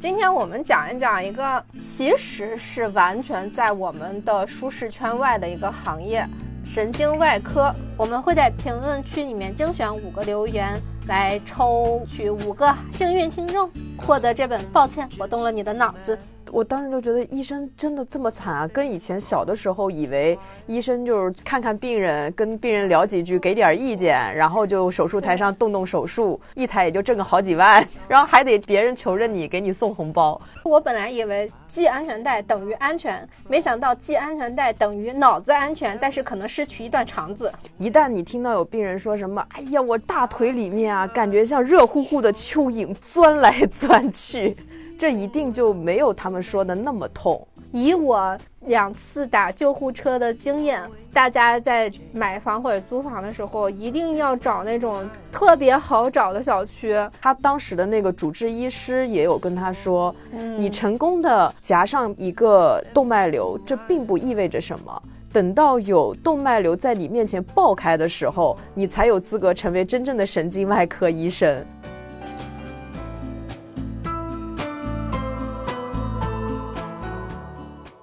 今天我们讲一讲一个其实是完全在我们的舒适圈外的一个行业——神经外科。我们会在评论区里面精选五个留言，来抽取五个幸运听众，获得这本《抱歉，我动了你的脑子》。我当时就觉得医生真的这么惨啊，跟以前小的时候以为医生就是看看病人，跟病人聊几句，给点意见，然后就手术台上动动手术，一台也就挣个好几万，然后还得别人求着你给你送红包。我本来以为系安全带等于安全，没想到系安全带等于脑子安全，但是可能失去一段肠子。一旦你听到有病人说什么，哎呀，我大腿里面啊，感觉像热乎乎的蚯蚓钻来钻去。这一定就没有他们说的那么痛。以我两次打救护车的经验，大家在买房或者租房的时候，一定要找那种特别好找的小区。他当时的那个主治医师也有跟他说：“你成功的夹上一个动脉瘤，这并不意味着什么。等到有动脉瘤在你面前爆开的时候，你才有资格成为真正的神经外科医生。”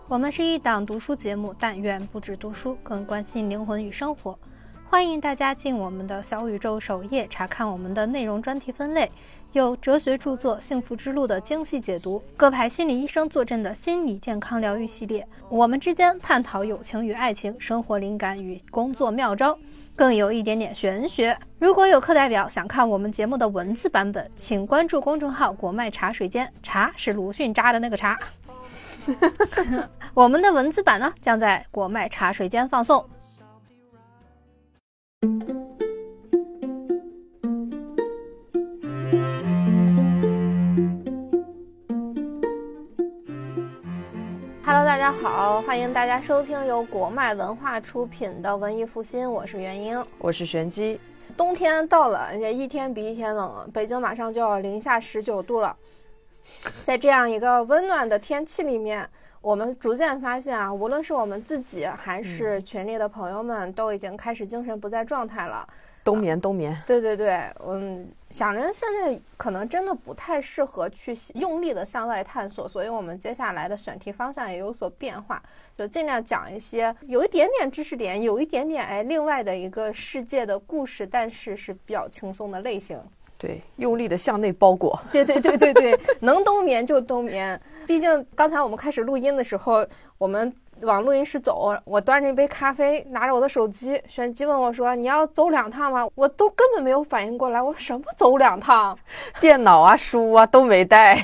我们是一档读书节目，但愿不止读书，更关心灵魂与生活。欢迎大家进我们的小宇宙首页查看我们的内容专题分类，有哲学著作《幸福之路》的精细解读，各派心理医生坐镇的心理健康疗愈系列，我们之间探讨友情与爱情、生活灵感与工作妙招，更有一点点玄学。如果有课代表想看我们节目的文字版本，请关注公众号“国脉茶水间”，茶是鲁迅扎的那个茶。我们的文字版呢，将在国脉茶水间放送。Hello，大家好，欢迎大家收听由国脉文化出品的文艺复兴，我是元英，我是玄机。冬天到了，也一天比一天冷，北京马上就要零下十九度了。在这样一个温暖的天气里面，我们逐渐发现啊，无论是我们自己还是群里的朋友们，都已经开始精神不在状态了。冬眠，冬眠。对对对，嗯，想着现在可能真的不太适合去用力的向外探索，所以我们接下来的选题方向也有所变化，就尽量讲一些有一点点知识点，有一点点哎另外的一个世界的故事，但是是比较轻松的类型。对，用力的向内包裹。对对对对对，能冬眠就冬眠。毕竟刚才我们开始录音的时候，我们往录音室走，我端着一杯咖啡，拿着我的手机，玄机问我说：“你要走两趟吗？”我都根本没有反应过来，我什么走两趟？电脑啊、书啊都没带，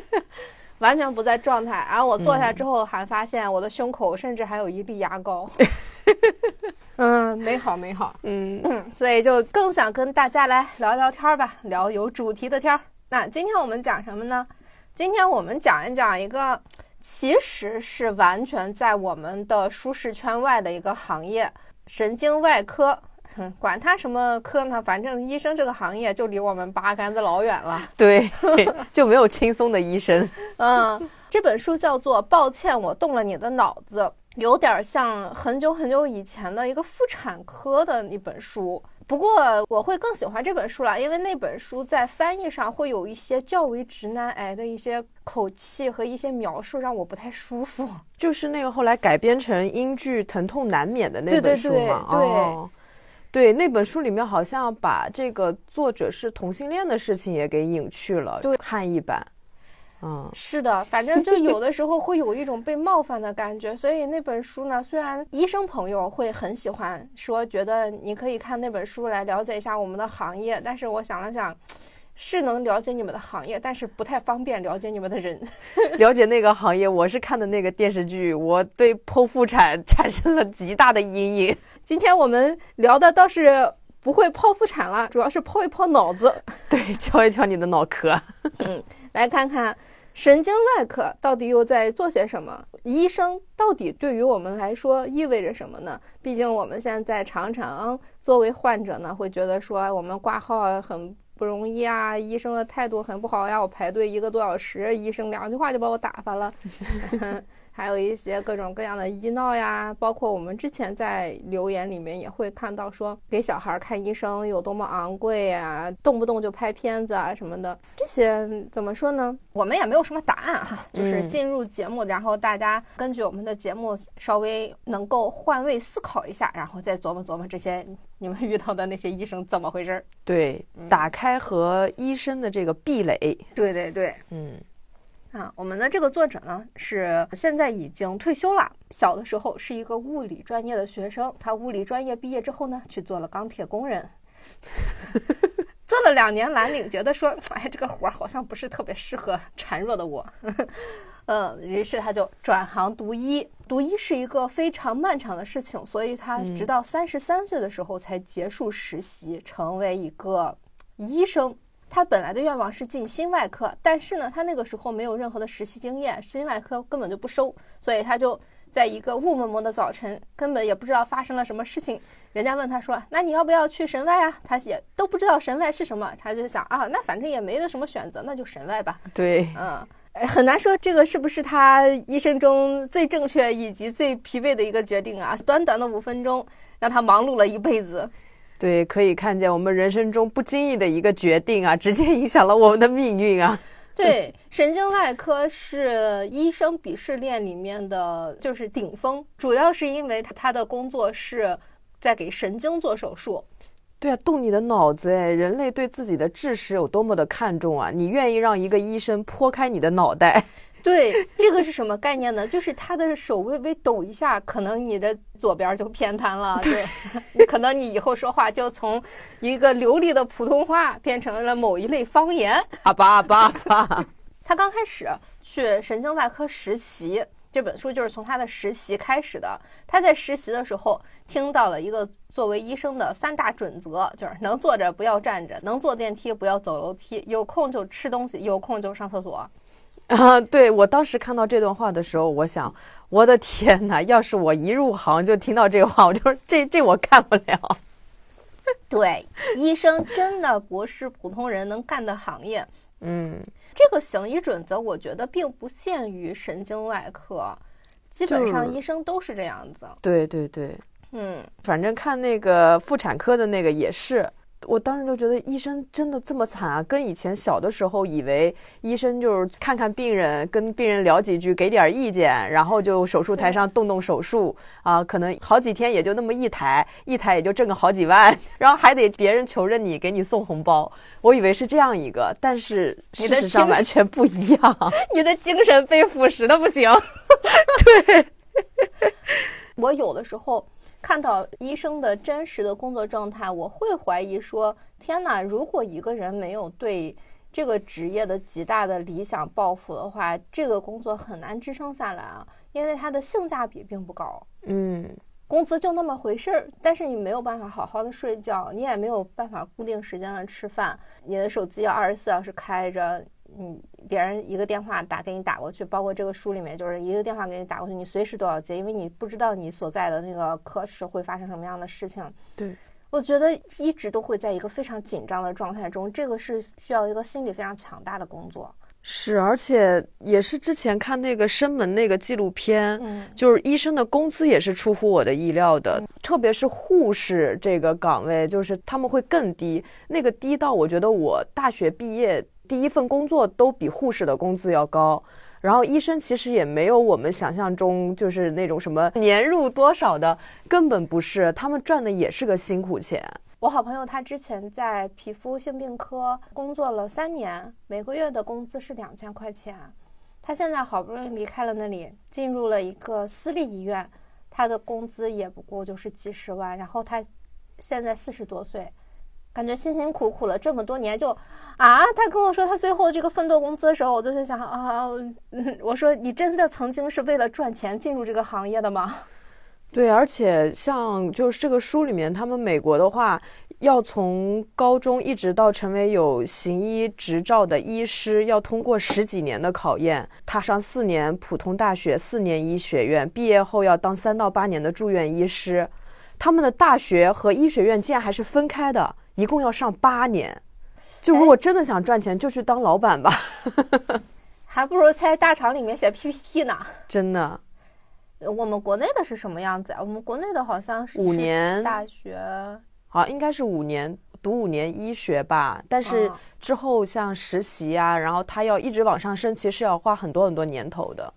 完全不在状态。然后我坐下之后，还发现我的胸口甚至还有一粒牙膏。嗯，美好美好，嗯嗯，所以就更想跟大家来聊聊天儿吧，聊有主题的天儿。那今天我们讲什么呢？今天我们讲一讲一个其实是完全在我们的舒适圈外的一个行业——神经外科。哼，管他什么科呢，反正医生这个行业就离我们八竿子老远了。对，就没有轻松的医生。嗯，这本书叫做《抱歉，我动了你的脑子》。有点像很久很久以前的一个妇产科的一本书，不过我会更喜欢这本书了，因为那本书在翻译上会有一些较为直男癌的一些口气和一些描述，让我不太舒服。就是那个后来改编成英剧《疼痛难免》的那本书嘛？对，对，那本书里面好像把这个作者是同性恋的事情也给隐去了，汉译版。嗯，是的，反正就有的时候会有一种被冒犯的感觉，所以那本书呢，虽然医生朋友会很喜欢，说觉得你可以看那本书来了解一下我们的行业，但是我想了想，是能了解你们的行业，但是不太方便了解你们的人。了解那个行业，我是看的那个电视剧，我对剖腹产产生了极大的阴影。今天我们聊的倒是不会剖腹产了，主要是剖一剖脑子，对，敲一敲你的脑壳。嗯，来看看。神经外科到底又在做些什么？医生到底对于我们来说意味着什么呢？毕竟我们现在常常作为患者呢，会觉得说我们挂号很不容易啊，医生的态度很不好呀，我排队一个多小时，医生两句话就把我打发了。还有一些各种各样的医闹呀，包括我们之前在留言里面也会看到说，给小孩看医生有多么昂贵呀，动不动就拍片子啊什么的。这些怎么说呢？我们也没有什么答案哈，就是进入节目，然后大家根据我们的节目稍微能够换位思考一下，然后再琢磨琢磨这些你们遇到的那些医生怎么回事儿。对，打开和医生的这个壁垒。对对对，嗯。啊，我们的这个作者呢是现在已经退休了。小的时候是一个物理专业的学生，他物理专业毕业之后呢，去做了钢铁工人，做了两年蓝领，觉得说，哎，这个活儿好像不是特别适合 孱弱的我，嗯，于是他就转行读医。读医是一个非常漫长的事情，所以他直到三十三岁的时候才结束实习，成为一个医生。他本来的愿望是进心外科，但是呢，他那个时候没有任何的实习经验，心外科根本就不收，所以他就在一个雾蒙蒙的早晨，根本也不知道发生了什么事情。人家问他说：“那你要不要去神外啊？”他也都不知道神外是什么，他就想啊，那反正也没得什么选择，那就神外吧。对，嗯，很难说这个是不是他一生中最正确以及最疲惫的一个决定啊？短短的五分钟，让他忙碌了一辈子。对，可以看见我们人生中不经意的一个决定啊，直接影响了我们的命运啊。对，神经外科是医生鄙视链里面的就是顶峰，主要是因为他他的工作是在给神经做手术。对啊，动你的脑子哎！人类对自己的智识有多么的看重啊？你愿意让一个医生剖开你的脑袋？对，这个是什么概念呢？就是他的手微微抖一下，可能你的左边就偏瘫了。对，可能你以后说话就从一个流利的普通话变成了某一类方言。阿巴阿巴阿巴。他刚开始去神经外科实习，这本书就是从他的实习开始的。他在实习的时候听到了一个作为医生的三大准则，就是能坐着不要站着，能坐电梯不要走楼梯，有空就吃东西，有空就上厕所。啊，对我当时看到这段话的时候，我想，我的天哪！要是我一入行就听到这话，我就说这这我干不了。对，医生真的不是普通人能干的行业。嗯，这个行医准则，我觉得并不限于神经外科，基本上医生都是这样子。对对对，嗯，反正看那个妇产科的那个也是。我当时就觉得医生真的这么惨啊！跟以前小的时候以为医生就是看看病人，跟病人聊几句，给点意见，然后就手术台上动动手术啊，可能好几天也就那么一台，一台也就挣个好几万，然后还得别人求着你给你送红包。我以为是这样一个，但是事实上完全不一样。你的精神被腐蚀的不行。对，我有的时候。看到医生的真实的工作状态，我会怀疑说：天哪！如果一个人没有对这个职业的极大的理想抱负的话，这个工作很难支撑下来啊，因为它的性价比并不高。嗯，工资就那么回事儿，但是你没有办法好好的睡觉，你也没有办法固定时间的吃饭，你的手机要二十四小时开着。嗯，别人一个电话打给你打过去，包括这个书里面，就是一个电话给你打过去，你随时都要接，因为你不知道你所在的那个科室会发生什么样的事情。对，我觉得一直都会在一个非常紧张的状态中，这个是需要一个心理非常强大的工作。是，而且也是之前看那个生门那个纪录片，嗯，就是医生的工资也是出乎我的意料的，特别是护士这个岗位，就是他们会更低，那个低到我觉得我大学毕业。第一份工作都比护士的工资要高，然后医生其实也没有我们想象中就是那种什么年入多少的，根本不是，他们赚的也是个辛苦钱。我好朋友他之前在皮肤性病科工作了三年，每个月的工资是两千块钱，他现在好不容易离开了那里，进入了一个私立医院，他的工资也不过就是几十万，然后他现在四十多岁。感觉辛辛苦苦了这么多年，就啊，他跟我说他最后这个奋斗工资的时候，我就在想啊，我说你真的曾经是为了赚钱进入这个行业的吗？对，而且像就是这个书里面，他们美国的话，要从高中一直到成为有行医执照的医师，要通过十几年的考验，他上四年普通大学，四年医学院，毕业后要当三到八年的住院医师。他们的大学和医学院竟然还是分开的。一共要上八年，就如果真的想赚钱，就去当老板吧。还不如在大厂里面写 PPT 呢。真的。我们国内的是什么样子啊？我们国内的好像是五年大学，好，应该是五年读五年医学吧。但是之后像实习啊，然后他要一直往上升，其实要花很多很多年头的。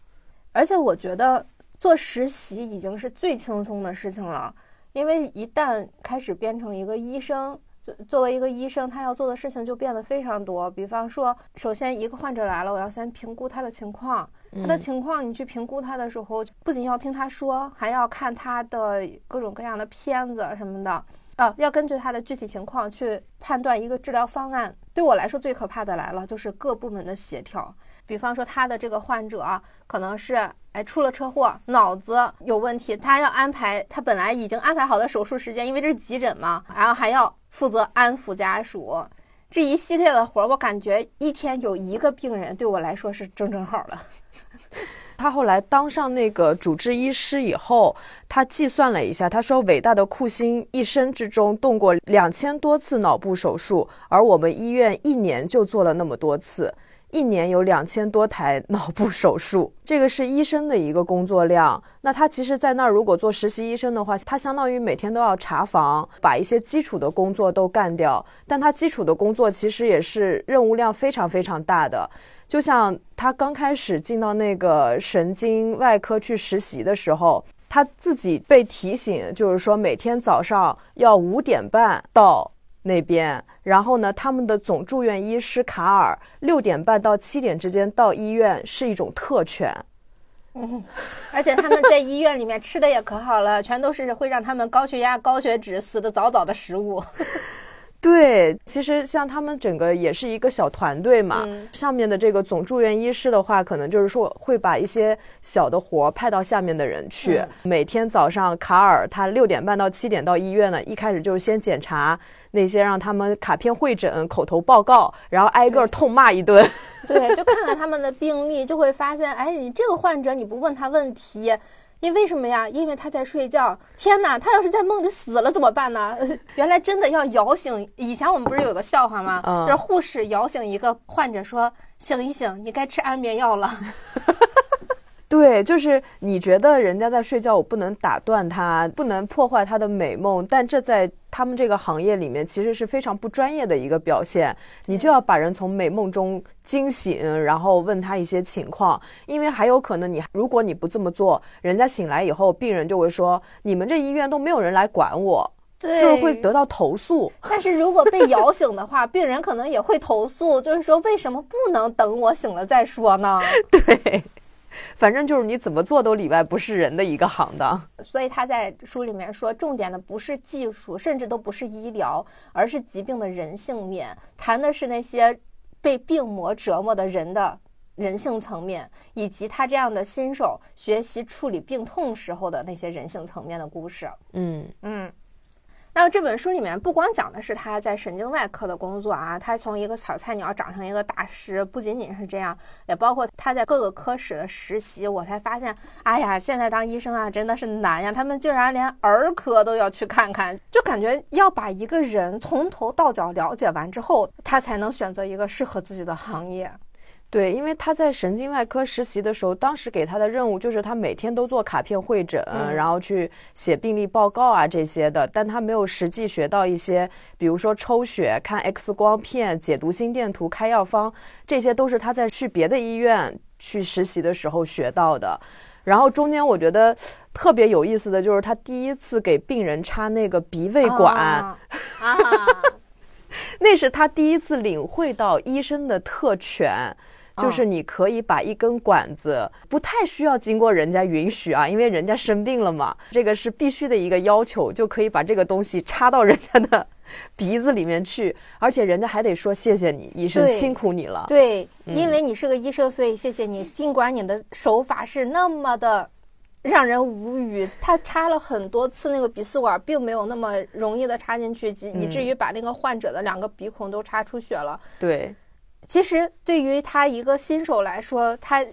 而且我觉得做实习已经是最轻松的事情了，因为一旦开始变成一个医生。作作为一个医生，他要做的事情就变得非常多。比方说，首先一个患者来了，我要先评估他的情况。他的情况，你去评估他的时候，不仅要听他说，还要看他的各种各样的片子什么的。啊，要根据他的具体情况去判断一个治疗方案。对我来说，最可怕的来了，就是各部门的协调。比方说，他的这个患者可能是哎出了车祸，脑子有问题，他要安排他本来已经安排好的手术时间，因为这是急诊嘛，然后还要。负责安抚家属，这一系列的活儿，我感觉一天有一个病人对我来说是正正好了。他后来当上那个主治医师以后，他计算了一下，他说：“伟大的库欣一生之中动过两千多次脑部手术，而我们医院一年就做了那么多次。”一年有两千多台脑部手术，这个是医生的一个工作量。那他其实，在那儿如果做实习医生的话，他相当于每天都要查房，把一些基础的工作都干掉。但他基础的工作其实也是任务量非常非常大的。就像他刚开始进到那个神经外科去实习的时候，他自己被提醒，就是说每天早上要五点半到。那边，然后呢？他们的总住院医师卡尔六点半到七点之间到医院是一种特权，嗯，而且他们在医院里面吃的也可好了，全都是会让他们高血压、高血脂死的早早的食物。对，其实像他们整个也是一个小团队嘛。上面的这个总住院医师的话，可能就是说会把一些小的活派到下面的人去。每天早上，卡尔他六点半到七点到医院呢，一开始就是先检查那些让他们卡片会诊、口头报告，然后挨个痛骂一顿。对，就看看他们的病历，就会发现，哎，你这个患者你不问他问题。因为什么呀？因为他在睡觉。天哪，他要是在梦里死了怎么办呢？原来真的要摇醒。以前我们不是有个笑话吗？就是护士摇醒一个患者说：“醒一醒，你该吃安眠药了。”对，就是你觉得人家在睡觉，我不能打断他，不能破坏他的美梦，但这在他们这个行业里面其实是非常不专业的一个表现。你就要把人从美梦中惊醒，然后问他一些情况，因为还有可能你如果你不这么做，人家醒来以后，病人就会说你们这医院都没有人来管我，就是会得到投诉。但是如果被摇醒的话，病人可能也会投诉，就是说为什么不能等我醒了再说呢？对。反正就是你怎么做都里外不是人的一个行当，所以他在书里面说，重点的不是技术，甚至都不是医疗，而是疾病的人性面，谈的是那些被病魔折磨的人的人性层面，以及他这样的新手学习处理病痛时候的那些人性层面的故事。嗯嗯。那这本书里面不光讲的是他在神经外科的工作啊，他从一个小菜鸟长成一个大师，不仅仅是这样，也包括他在各个科室的实习。我才发现，哎呀，现在当医生啊真的是难呀！他们竟然连儿科都要去看看，就感觉要把一个人从头到脚了解完之后，他才能选择一个适合自己的行业。对，因为他在神经外科实习的时候，当时给他的任务就是他每天都做卡片会诊，然后去写病历报告啊这些的，但他没有实际学到一些，比如说抽血、看 X 光片、解读心电图、开药方，这些都是他在去别的医院去实习的时候学到的。然后中间我觉得特别有意思的就是他第一次给病人插那个鼻胃管，啊，那是他第一次领会到医生的特权。就是你可以把一根管子，不太需要经过人家允许啊，因为人家生病了嘛，这个是必须的一个要求，就可以把这个东西插到人家的 鼻子里面去，而且人家还得说谢谢你，医生辛苦你了。对，因为你是个医生，所以谢谢你。尽管你的手法是那么的让人无语，他插了很多次那个鼻饲管，并没有那么容易的插进去，以至于把那个患者的两个鼻孔都插出血了。对。其实对于他一个新手来说，他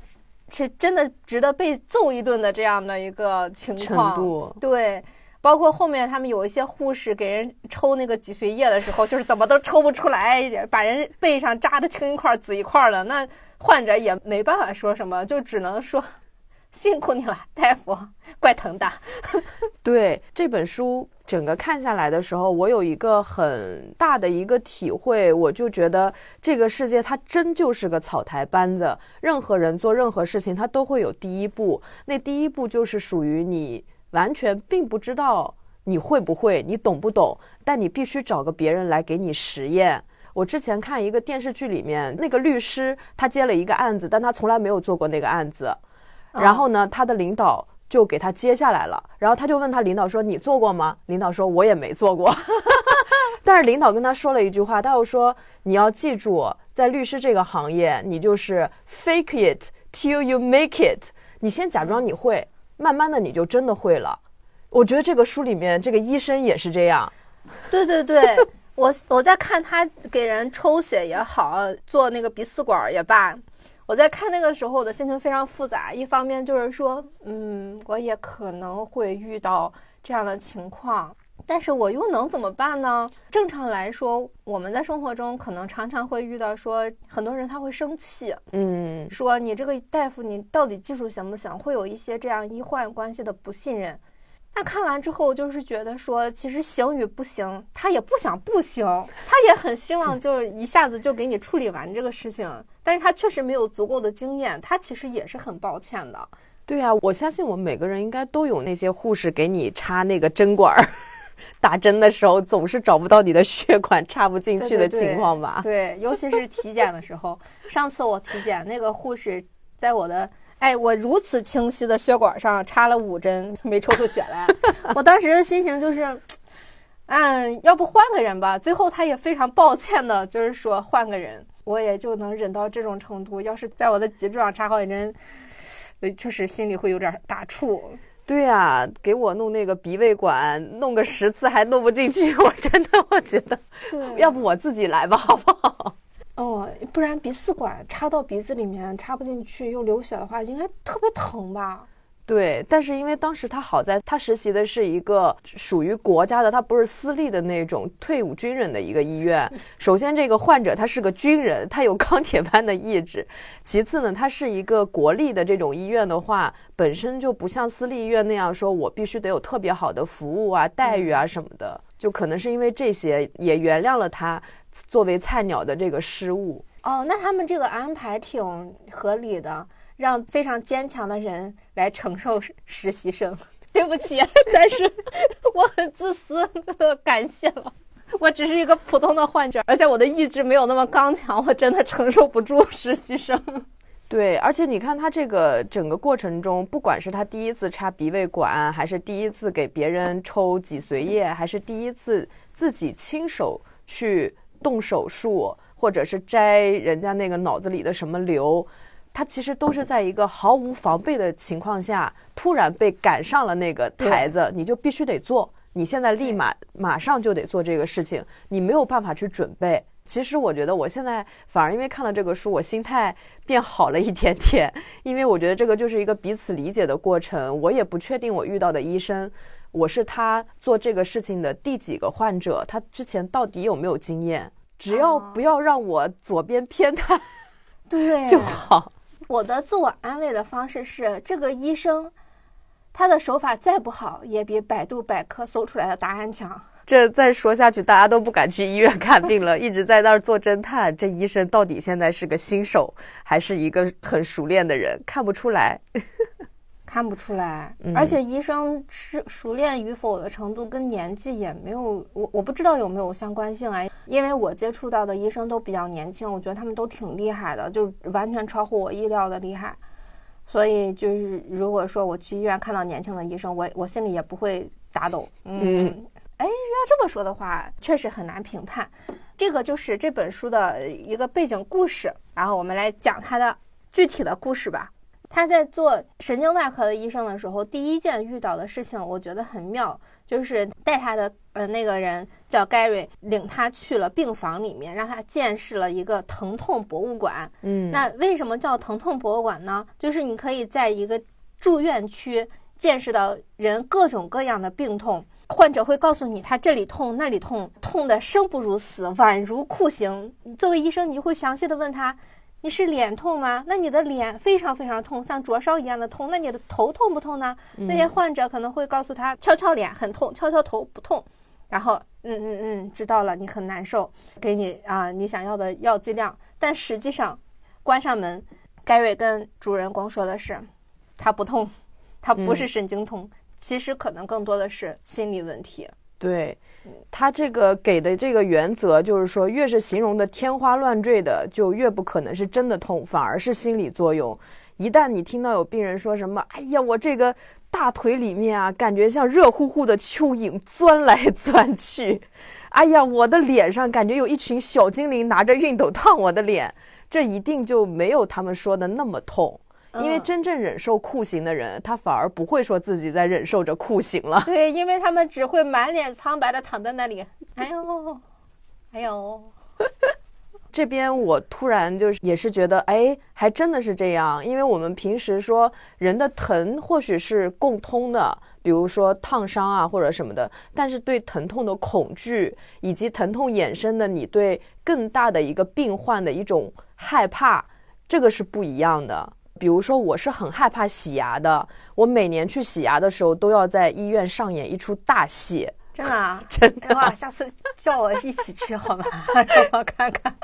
是真的值得被揍一顿的这样的一个情况。对，包括后面他们有一些护士给人抽那个脊髓液的时候，就是怎么都抽不出来，把人背上扎的青一块紫一块的。那患者也没办法说什么，就只能说辛苦你了，大夫，怪疼的。对这本书整个看下来的时候，我有一个很大的一个体会，我就觉得这个世界它真就是个草台班子，任何人做任何事情，他都会有第一步，那第一步就是属于你完全并不知道你会不会，你懂不懂，但你必须找个别人来给你实验。我之前看一个电视剧里面，那个律师他接了一个案子，但他从来没有做过那个案子，然后呢，他的领导。就给他接下来了，然后他就问他领导说：“你做过吗？”领导说：“我也没做过。”但是领导跟他说了一句话，他又说：“你要记住，在律师这个行业，你就是 fake it till you make it。你先假装你会，慢慢的你就真的会了。”我觉得这个书里面这个医生也是这样。对对对，我我在看他给人抽血也好，做那个鼻饲管也罢。我在看那个时候，我的心情非常复杂。一方面就是说，嗯，我也可能会遇到这样的情况，但是我又能怎么办呢？正常来说，我们在生活中可能常常会遇到，说很多人他会生气，嗯，说你这个大夫你到底技术行不行？会有一些这样医患关系的不信任。那看完之后，就是觉得说，其实行与不行，他也不想不行，他也很希望就一下子就给你处理完这个事情，但是他确实没有足够的经验，他其实也是很抱歉的。对呀，我相信我们每个人应该都有那些护士给你插那个针管儿，打针的时候总是找不到你的血管插不进去的情况吧？对，尤其是体检的时候，上次我体检那个护士在我的。哎，我如此清晰的血管上插了五针，没抽出血来。我当时的心情就是，嗯，要不换个人吧。最后他也非常抱歉的，就是说换个人，我也就能忍到这种程度。要是在我的脊柱上插好几针，确实心里会有点打怵。对呀，给我弄那个鼻胃管，弄个十次还弄不进去，我真的我觉得，要不我自己来吧，好不好？哦，不然鼻饲管插到鼻子里面插不进去又流血的话，应该特别疼吧？对，但是因为当时他好在他实习的是一个属于国家的，他不是私立的那种退伍军人的一个医院。首先，这个患者他是个军人，他有钢铁般的意志；其次呢，他是一个国立的这种医院的话，本身就不像私立医院那样说我必须得有特别好的服务啊、待遇啊什么的。就可能是因为这些，也原谅了他。作为菜鸟的这个失误哦，那他们这个安排挺合理的，让非常坚强的人来承受实习生。对不起，但是我很自私，感谢了。我只是一个普通的患者，而且我的意志没有那么刚强，我真的承受不住实习生。对，而且你看他这个整个过程中，不管是他第一次插鼻胃管，还是第一次给别人抽脊髓液，还是第一次自己亲手去。动手术，或者是摘人家那个脑子里的什么瘤，他其实都是在一个毫无防备的情况下，突然被赶上了那个台子，你就必须得做，你现在立马马上就得做这个事情，你没有办法去准备。其实我觉得我现在反而因为看了这个书，我心态变好了一点点，因为我觉得这个就是一个彼此理解的过程。我也不确定我遇到的医生，我是他做这个事情的第几个患者，他之前到底有没有经验？只要不要让我左边偏瘫，对就好。我的自我安慰的方式是，这个医生他的手法再不好，也比百度百科搜出来的答案强。这再说下去，大家都不敢去医院看病了，一直在那儿做侦探。这医生到底现在是个新手，还是一个很熟练的人？看不出来，看不出来。而且医生是熟练与否的程度跟年纪也没有，我我不知道有没有相关性啊。因为我接触到的医生都比较年轻，我觉得他们都挺厉害的，就完全超乎我意料的厉害。所以就是如果说我去医院看到年轻的医生，我我心里也不会打抖。嗯。哎，要这么说的话，确实很难评判。这个就是这本书的一个背景故事，然后我们来讲它的具体的故事吧。他在做神经外科的医生的时候，第一件遇到的事情，我觉得很妙，就是带他的呃那个人叫 Gary，领他去了病房里面，让他见识了一个疼痛博物馆。嗯，那为什么叫疼痛博物馆呢？就是你可以在一个住院区见识到人各种各样的病痛。患者会告诉你，他这里痛，那里痛，痛的生不如死，宛如酷刑。作为医生，你会详细的问他，你是脸痛吗？那你的脸非常非常痛，像灼烧一样的痛。那你的头痛不痛呢？那些患者可能会告诉他，敲敲脸很痛，敲敲头不痛。然后，嗯嗯嗯，知道了，你很难受，给你啊你想要的药剂量。但实际上，关上门，盖瑞跟主人公说的是，他不痛，他不是神经痛，其实可能更多的是心理问题。对他这个给的这个原则就是说，越是形容的天花乱坠的，就越不可能是真的痛，反而是心理作用。一旦你听到有病人说什么，哎呀，我这个大腿里面啊，感觉像热乎乎的蚯蚓钻来 钻去，哎呀，我的脸上感觉有一群小精灵拿着熨斗烫我的脸，这一定就没有他们说的那么痛。因为真正忍受酷刑的人，他反而不会说自己在忍受着酷刑了。对，因为他们只会满脸苍白的躺在那里。哎呦，哎呦，这边我突然就是也是觉得，哎，还真的是这样。因为我们平时说人的疼或许是共通的，比如说烫伤啊或者什么的，但是对疼痛的恐惧以及疼痛衍生的你对更大的一个病患的一种害怕，这个是不一样的。比如说，我是很害怕洗牙的。我每年去洗牙的时候，都要在医院上演一出大戏。真的啊，真的。哇，下次叫我一起去好吗？让我看看。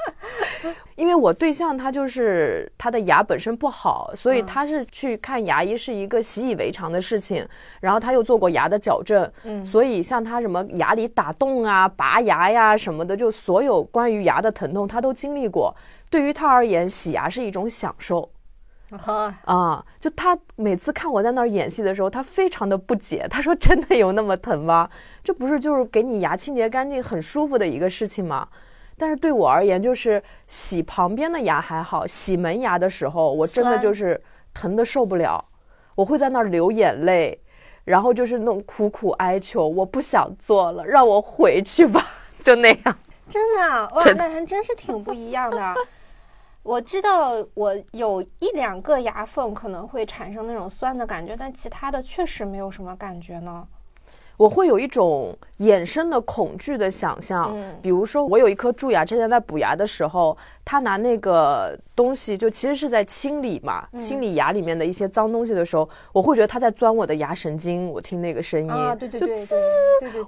因为我对象他就是他的牙本身不好，所以他是去看牙医是一个习以为常的事情。然后他又做过牙的矫正，嗯，所以像他什么牙里打洞啊、拔牙呀什么的，就所有关于牙的疼痛他都经历过。对于他而言，洗牙是一种享受。啊，就他每次看我在那儿演戏的时候，他非常的不解。他说：“真的有那么疼吗？这不是就是给你牙清洁干净、很舒服的一个事情吗？”但是对我而言，就是洗旁边的牙还好，洗门牙的时候，我真的就是疼的受不了，我会在那儿流眼泪，然后就是那种苦苦哀求：“我不想做了，让我回去吧。”就那样。真的哇，那还真是挺不一样的。我知道我有一两个牙缝可能会产生那种酸的感觉，但其他的确实没有什么感觉呢。我会有一种衍生的恐惧的想象，比如说我有一颗蛀牙，之前在补牙的时候，他拿那个东西就其实是在清理嘛，清理牙里面的一些脏东西的时候，我会觉得他在钻我的牙神经，我听那个声音，对对对，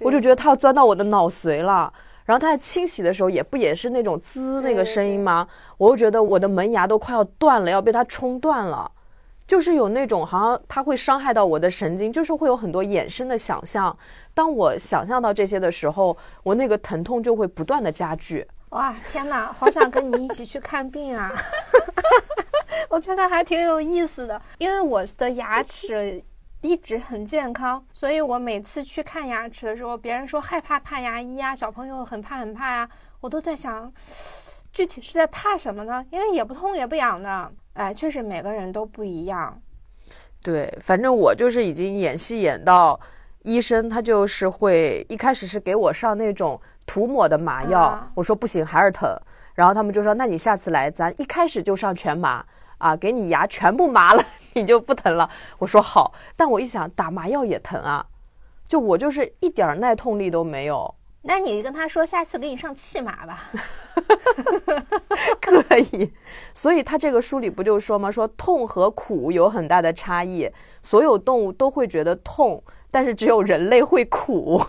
我就觉得他要钻到我的脑髓了。然后它在清洗的时候，也不也是那种滋那个声音吗？我又觉得我的门牙都快要断了，要被它冲断了，就是有那种好像它会伤害到我的神经，就是会有很多衍生的想象。当我想象到这些的时候，我那个疼痛就会不断的加剧。哇，天哪，好想跟你一起去看病啊！我觉得还挺有意思的，因为我的牙齿。一直很健康，所以我每次去看牙齿的时候，别人说害怕看牙医啊，小朋友很怕很怕呀，我都在想，具体是在怕什么呢？因为也不痛也不痒的，哎，确实每个人都不一样。对，反正我就是已经演戏演到，医生他就是会一开始是给我上那种涂抹的麻药，我说不行还是疼，然后他们就说那你下次来咱一开始就上全麻。啊，给你牙全部麻了，你就不疼了。我说好，但我一想打麻药也疼啊，就我就是一点耐痛力都没有。那你跟他说下次给你上气麻吧，可以。所以他这个书里不就说吗？说痛和苦有很大的差异，所有动物都会觉得痛，但是只有人类会苦。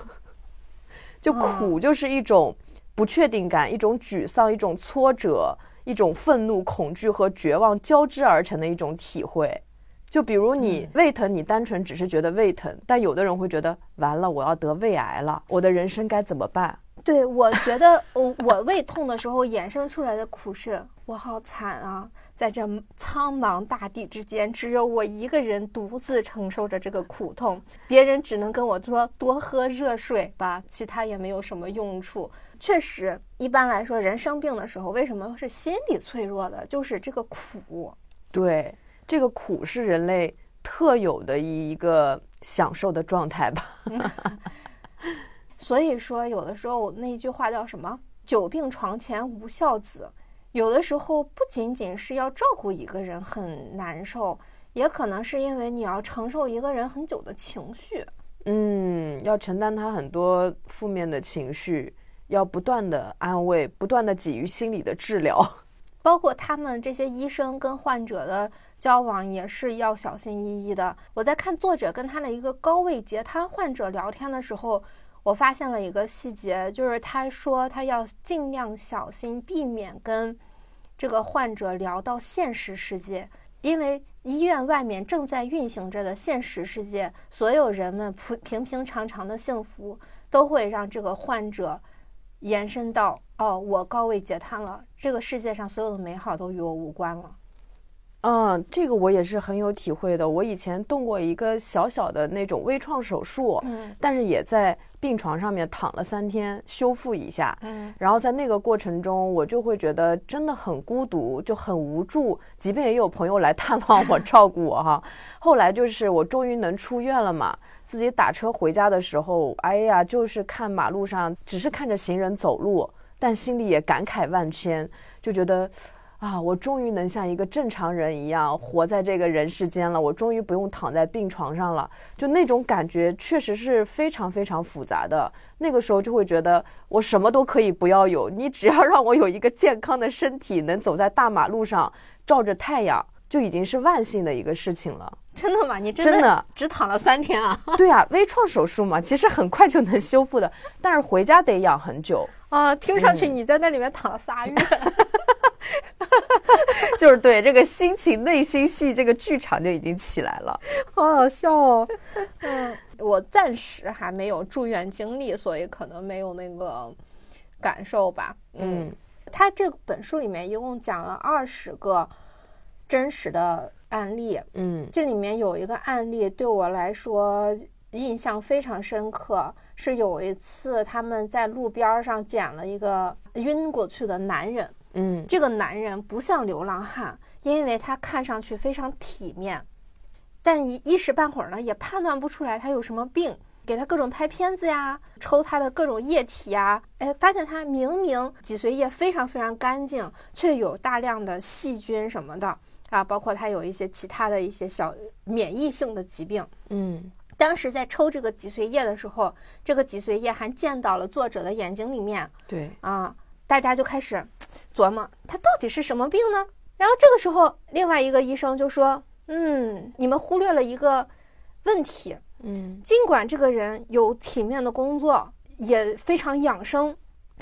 就苦就是一种不确定感，一种沮丧，一种挫折。一种愤怒、恐惧和绝望交织而成的一种体会，就比如你胃疼，你单纯只是觉得胃疼，但有的人会觉得完了，我要得胃癌了，我的人生该怎么办？对我觉得，我我胃痛的时候衍生出来的苦是，我好惨啊，在这苍茫大地之间，只有我一个人独自承受着这个苦痛，别人只能跟我说多喝热水吧，其他也没有什么用处。确实，一般来说，人生病的时候，为什么是心理脆弱的？就是这个苦。对，这个苦是人类特有的一个享受的状态吧。所以说，有的时候那句话叫什么“久病床前无孝子”，有的时候不仅仅是要照顾一个人很难受，也可能是因为你要承受一个人很久的情绪。嗯，要承担他很多负面的情绪。要不断的安慰，不断的给予心理的治疗。包括他们这些医生跟患者的交往也是要小心翼翼的。我在看作者跟他的一个高位截瘫患者聊天的时候，我发现了一个细节，就是他说他要尽量小心避免跟这个患者聊到现实世界，因为医院外面正在运行着的现实世界，所有人们平平平常常的幸福都会让这个患者延伸到哦，我高位截瘫了，这个世界上所有的美好都与我无关了。嗯，这个我也是很有体会的。我以前动过一个小小的那种微创手术，嗯但是也在病床上面躺了三天修复一下。嗯然后在那个过程中，我就会觉得真的很孤独，就很无助。即便也有朋友来探望我、照顾我哈。后来就是我终于能出院了嘛，自己打车回家的时候，哎呀，就是看马路上只是看着行人走路，但心里也感慨万千，就觉得。啊，我终于能像一个正常人一样活在这个人世间了。我终于不用躺在病床上了，就那种感觉确实是非常非常复杂的。那个时候就会觉得我什么都可以不要有，你只要让我有一个健康的身体，能走在大马路上照着太阳，就已经是万幸的一个事情了。真的吗？你真真的只躺了三天啊？对啊，微创手术嘛，其实很快就能修复的，但是回家得养很久。啊，听上嗯去你在那里面躺了仨月。就是对这个心情内心戏，这个剧场就已经起来了。好好笑哦。嗯，我暂时还没有住院经历，所以可能没有那个感受吧。嗯他这本书里面一共讲了二十个真实的案例，嗯这里面有一个案例对我来说印象非常深刻，是有一次他们在路边上捡了一个晕过去的男人。嗯这个男人不像流浪汉，因为他看上去非常体面，但一一时半会儿呢也判断不出来他有什么病。给他各种拍片子呀，抽他的各种液体呀，哎，发现他明明脊髓液非常非常干净，却有大量的细菌什么的啊，包括他有一些其他的一些小免疫性的疾病。嗯当时在抽这个脊髓液的时候，这个脊髓液还溅到了作者的眼睛里面，对，啊，大家就开始琢磨他到底是什么病呢？然后这个时候，另外一个医生就说：“嗯，你们忽略了一个问题，嗯，尽管这个人有体面的工作，也非常养生，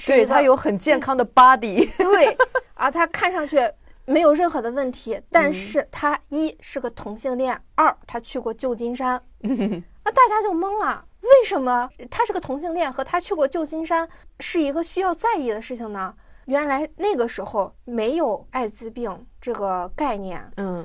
对他有很健康的 body。对啊，他看上去没有任何的问题，但嗯是他一是个同性恋，二他去过旧金山，啊，大家就懵了，为什么他是个同性恋和他去过旧金山是一个需要在意的事情呢？原来那个时候没有艾滋病这个概念，嗯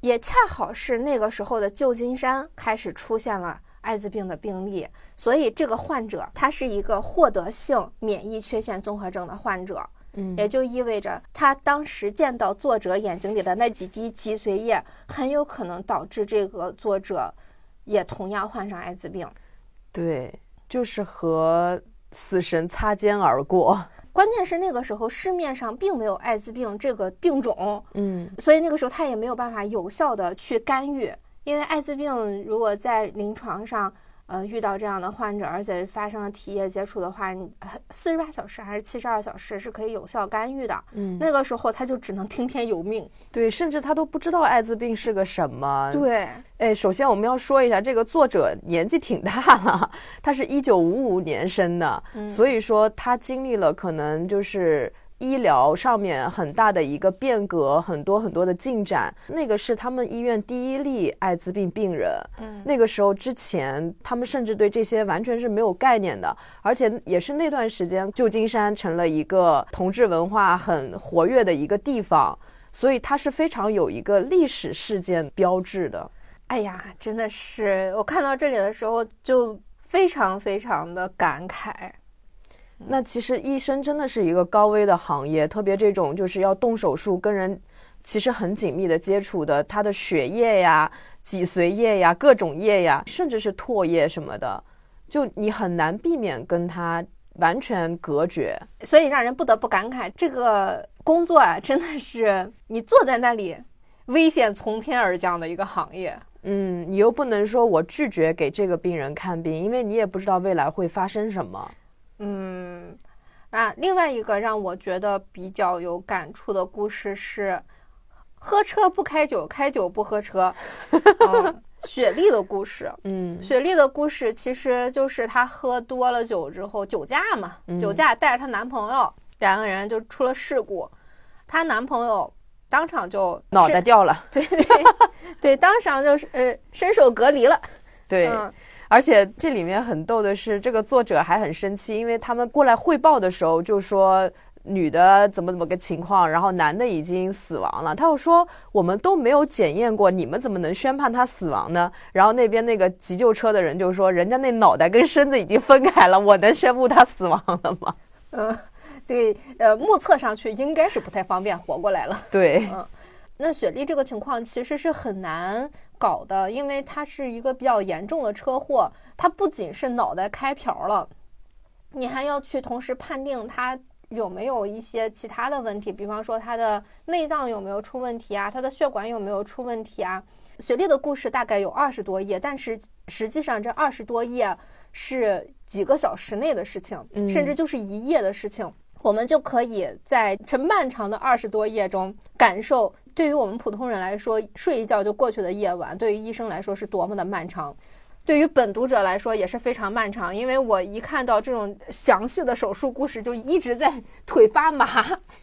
也恰好是那个时候的旧金山开始出现了艾滋病的病例，所以这个患者他是一个获得性免疫缺陷综合症的患者。嗯也就意味着他当时见到作者眼睛里的那几滴脊髓液，很有可能导致这个作者也同样患上艾滋病。对，就是和死神擦肩而过。关键是那个时候市面上并没有艾滋病这个病种，嗯所以那个时候他也没有办法有效的去干预。因为艾滋病如果在临床上，呃，遇到这样的患者，而且发生了体液接触的话，你四十八小时还是七十二小时是可以有效干预的。嗯，那个时候他就只能听天由命。对，甚至他都不知道艾滋病是个什么。，对，哎，首先我们要说一下，这个作者年纪挺大了，他是一九五五年生的，所以说他经历了可能就是。医疗上面很大的一个变革，很多很多的进展。那个是他们医院第一例艾滋病病人。嗯那个时候之前，他们甚至对这些完全是没有概念的，而且也是那段时间，旧金山成了一个同志文化很活跃的一个地方，所以它是非常有一个历史事件标志的。哎呀，真的是我看到这里的时候就非常非常的感慨。那其实医生真的是一个高危的行业，特别这种就是要动手术，跟人其实很紧密的接触的，他的血液呀、脊髓液呀、各种液呀，甚至是唾液什么的，就你很难避免跟他完全隔绝。所以让人不得不感慨，这个工作啊，真的是你坐在那里，危险从天而降的一个行业。嗯，你又不能说我拒绝给这个病人看病，因为你也不知道未来会发生什么。嗯，啊，另外一个让我觉得比较有感触的故事是，喝车不开酒，开酒不喝车。嗯，雪莉的故事，嗯雪莉的故事其实就是她喝多了酒之后酒驾嘛，酒驾带着她男朋友，两个人就出了事故，她男朋友当场就脑袋掉了，对对对，当场就是呃伸手隔离了。对。嗯而且这里面很逗的是，这个作者还很生气，因为他们过来汇报的时候就说女的怎么怎么个情况，然后男的已经死亡了。他又说我们都没有检验过，你们怎么能宣判他死亡呢？然后那边那个急救车的人就说，人家那脑袋跟身子已经分开了，我能宣布他死亡了吗？嗯，对，呃，目测上去应该是不太方便活过来了。对，那雪莉这个情况其实是很难搞的，因为他是一个比较严重的车祸，他不仅是脑袋开瓢了，你还要去同时判定他有没有一些其他的问题，比方说他的内脏有没有出问题啊，他的血管有没有出问题啊。雪莉的故事大概有二十多页，但是实际上这二十多页是几个小时内的事情，嗯甚至就是一夜的事情。我们就可以在这漫长的二十多页中感受，对于我们普通人来说，睡一觉就过去的夜晚，对于医生来说是多么的漫长。对于本读者来说也是非常漫长，因为我一看到这种详细的手术故事，就一直在 腿发麻，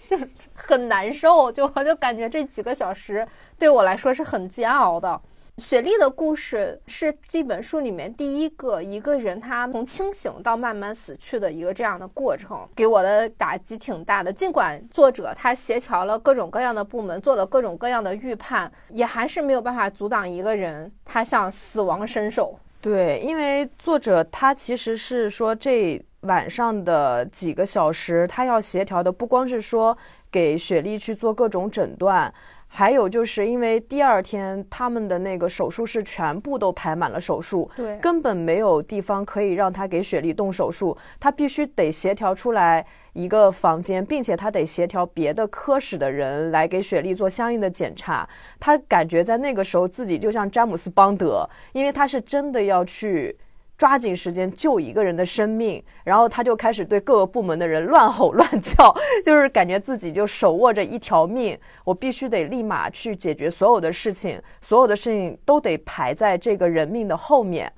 就很难受，就我就感觉这几个小时对我来说是很煎熬的。雪莉的故事是这本书里面第一个一个人他从清醒到慢慢死去的一个这样的过程，给我的打击挺大的。尽管作者他协调了各种各样的部门，做了各种各样的预判，也还是没有办法阻挡一个人他向死亡伸手。对，因为作者他其实是说这晚上的几个小时，他要协调的不光是说给雪莉去做各种诊断，还有就是因为第二天他们的那个手术室全部都排满了手术，对根本没有地方可以让他给雪莉动手术，他必须得协调出来一个房间，并且他得协调别的科室的人来给雪莉做相应的检查。他感觉在那个时候自己就像詹姆斯邦德，因为他是真的要去。抓紧时间救一个人的生命，然后他就开始对各个部门的人乱吼乱叫，就是感觉自己就手握着一条命，我必须得立马去解决所有的事情，所有的事情都得排在这个人命的后面。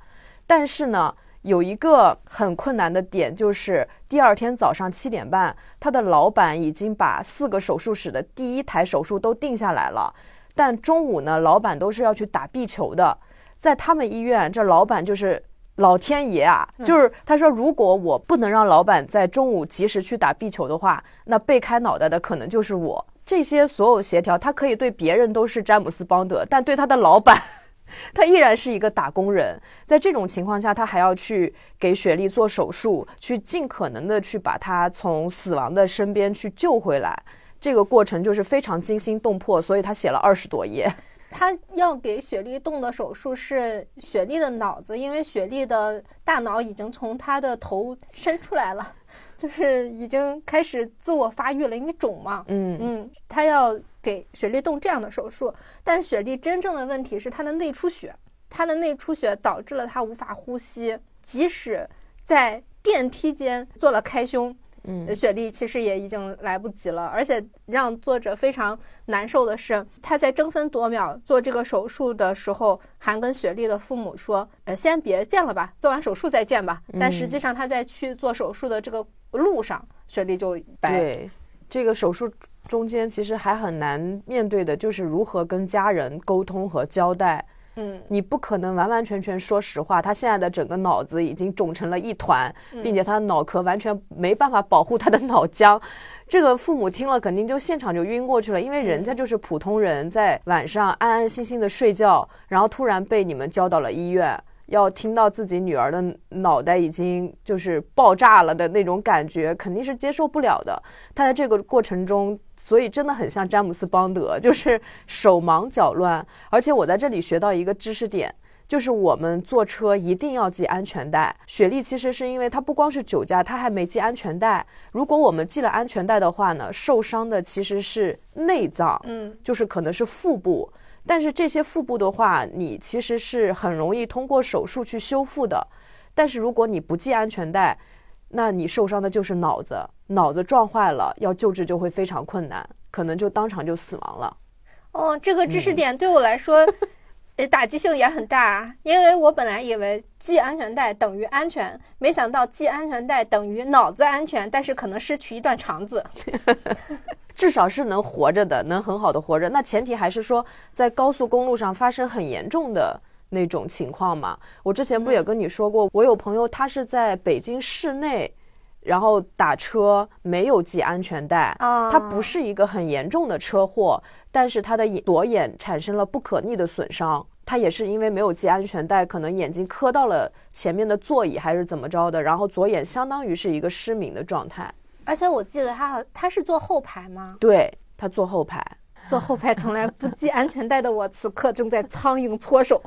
但是呢，有一个很困难的点，就是第二天早上七点半，他的老板已经把四个手术室的第一台手术都定下来了，但中午呢，老板都是要去打壁球的，在他们医院，这老板就是。老天爷啊，就是他说，如果我不能让老板在中午及时去打壁球的话，那被开脑袋的可能就是我。这些所有协调，他可以对别人都是詹姆斯邦德，但对他的老板，他依然是一个打工人。在这种情况下，他还要去给雪莉做手术，去尽可能的去把她从死亡的身边去救回来。这个过程就是非常惊心动魄，所以他写了二十多页。他要给雪莉动的手术是雪莉的脑子，因为雪莉的大脑已经从她的头伸出来了，就是已经开始自我发育了，因为肿嘛。嗯嗯，他要给雪莉动这样的手术，但雪莉真正的问题是她的内出血，她的内出血导致了她无法呼吸，即使在电梯间做了开胸。嗯雪莉其实也已经来不及了，而且让作者非常难受的是，他在争分夺秒做这个手术的时候，还跟雪莉的父母说：“呃，先别见了吧，做完手术再见吧。”但实际上他在去做手术的这个路上，雪莉就白。对，这个手术中间其实还很难面对的，就是如何跟家人沟通和交代。嗯，你不可能完完全全说实话，他现在的整个脑子已经肿成了一团，并且他的脑壳完全没办法保护他的脑浆。这个父母听了肯定就现场就晕过去了，因为人家就是普通人，在晚上安安心心的睡觉，然后突然被你们叫到了医院。要听到自己女儿的脑袋已经就是爆炸了的那种感觉，肯定是接受不了的。他在这个过程中，所以真的很像詹姆斯邦德，就是手忙脚乱。而且我在这里学到一个知识点，就是我们坐车一定要系安全带。雪莉其实是因为她不光是酒驾，她还没系安全带。如果我们系了安全带的话呢，受伤的其实是内脏，嗯，就是可能是腹部。但是这些腹部的话，你其实是很容易通过手术去修复的。但是如果你不系安全带，那你受伤的就是脑子，脑子撞坏了，要救治就会非常困难，可能就当场就死亡了。哦，这个知识点对我来说，呃，打击性也很大，因为我本来以为系安全带等于安全，没想到系安全带等于脑子安全，但是可能失去一段肠子。至少是能活着的，能很好的活着。那前提还是说，在高速公路上发生很严重的那种情况嘛。我之前不也跟你说过，我有朋友他是在北京市内，然后打车没有系安全带，他不是一个很严重的车祸，但是他的左眼产生了不可逆的损伤。他也是因为没有系安全带，可能眼睛磕到了前面的座椅还是怎么着的，然后左眼相当于是一个失明的状态。而且我记得他好，他是坐后排吗？对他坐后排，坐后排从来不系安全带的我，此刻正在苍蝇搓手。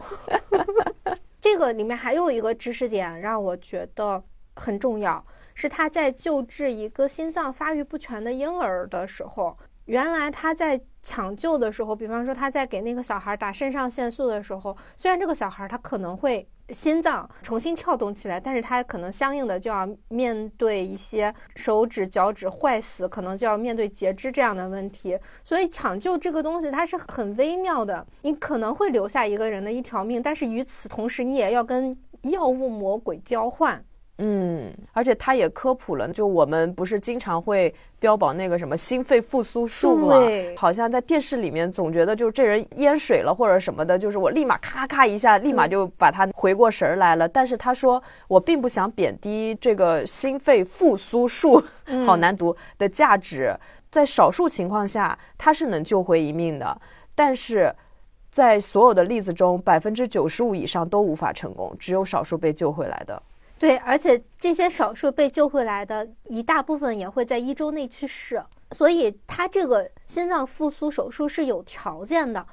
这个里面还有一个知识点让我觉得很重要，是他在救治一个心脏发育不全的婴儿的时候，原来他在抢救的时候，比方说他在给那个小孩打肾上腺素的时候，虽然这个小孩他可能会。心脏重新跳动起来，但是它可能相应的就要面对一些手指、脚趾坏死，可能就要面对截肢这样的问题。所以抢救这个东西它是很微妙的，你可能会留下一个人的一条命，但是与此同时，你也要跟药物魔鬼交换。嗯，而且他也科普了，就我们不是经常会标榜那个什么心肺复苏术吗？好像在电视里面总觉得就是这人淹水了或者什么的，就是我立马咔咔一下，立马就把他回过神儿来了。但是他说我并不想贬低这个心肺复苏术，好难读的价值，在少数情况下他是能救回一命的，但是在所有的例子中，百分之九十五以上都无法成功，只有少数被救回来的。对，而且这些少数被救回来的一大部分也会在一周内去世，所以他这个心脏复苏手术是有条件的。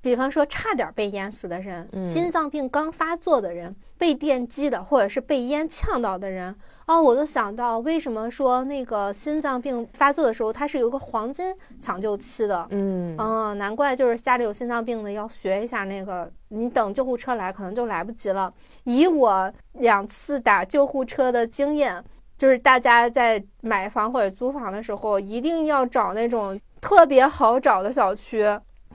比方说，差点被淹死的人，心脏病刚发作的人，被电击的，或者是被烟呛到的人。哦，我就想到为什么说那个心脏病发作的时候，它是有个黄金抢救期的。嗯，嗯，难怪就是家里有心脏病的要学一下那个，你等救护车来可能就来不及了。以我两次打救护车的经验，就是大家在买房或者租房的时候，一定要找那种特别好找的小区，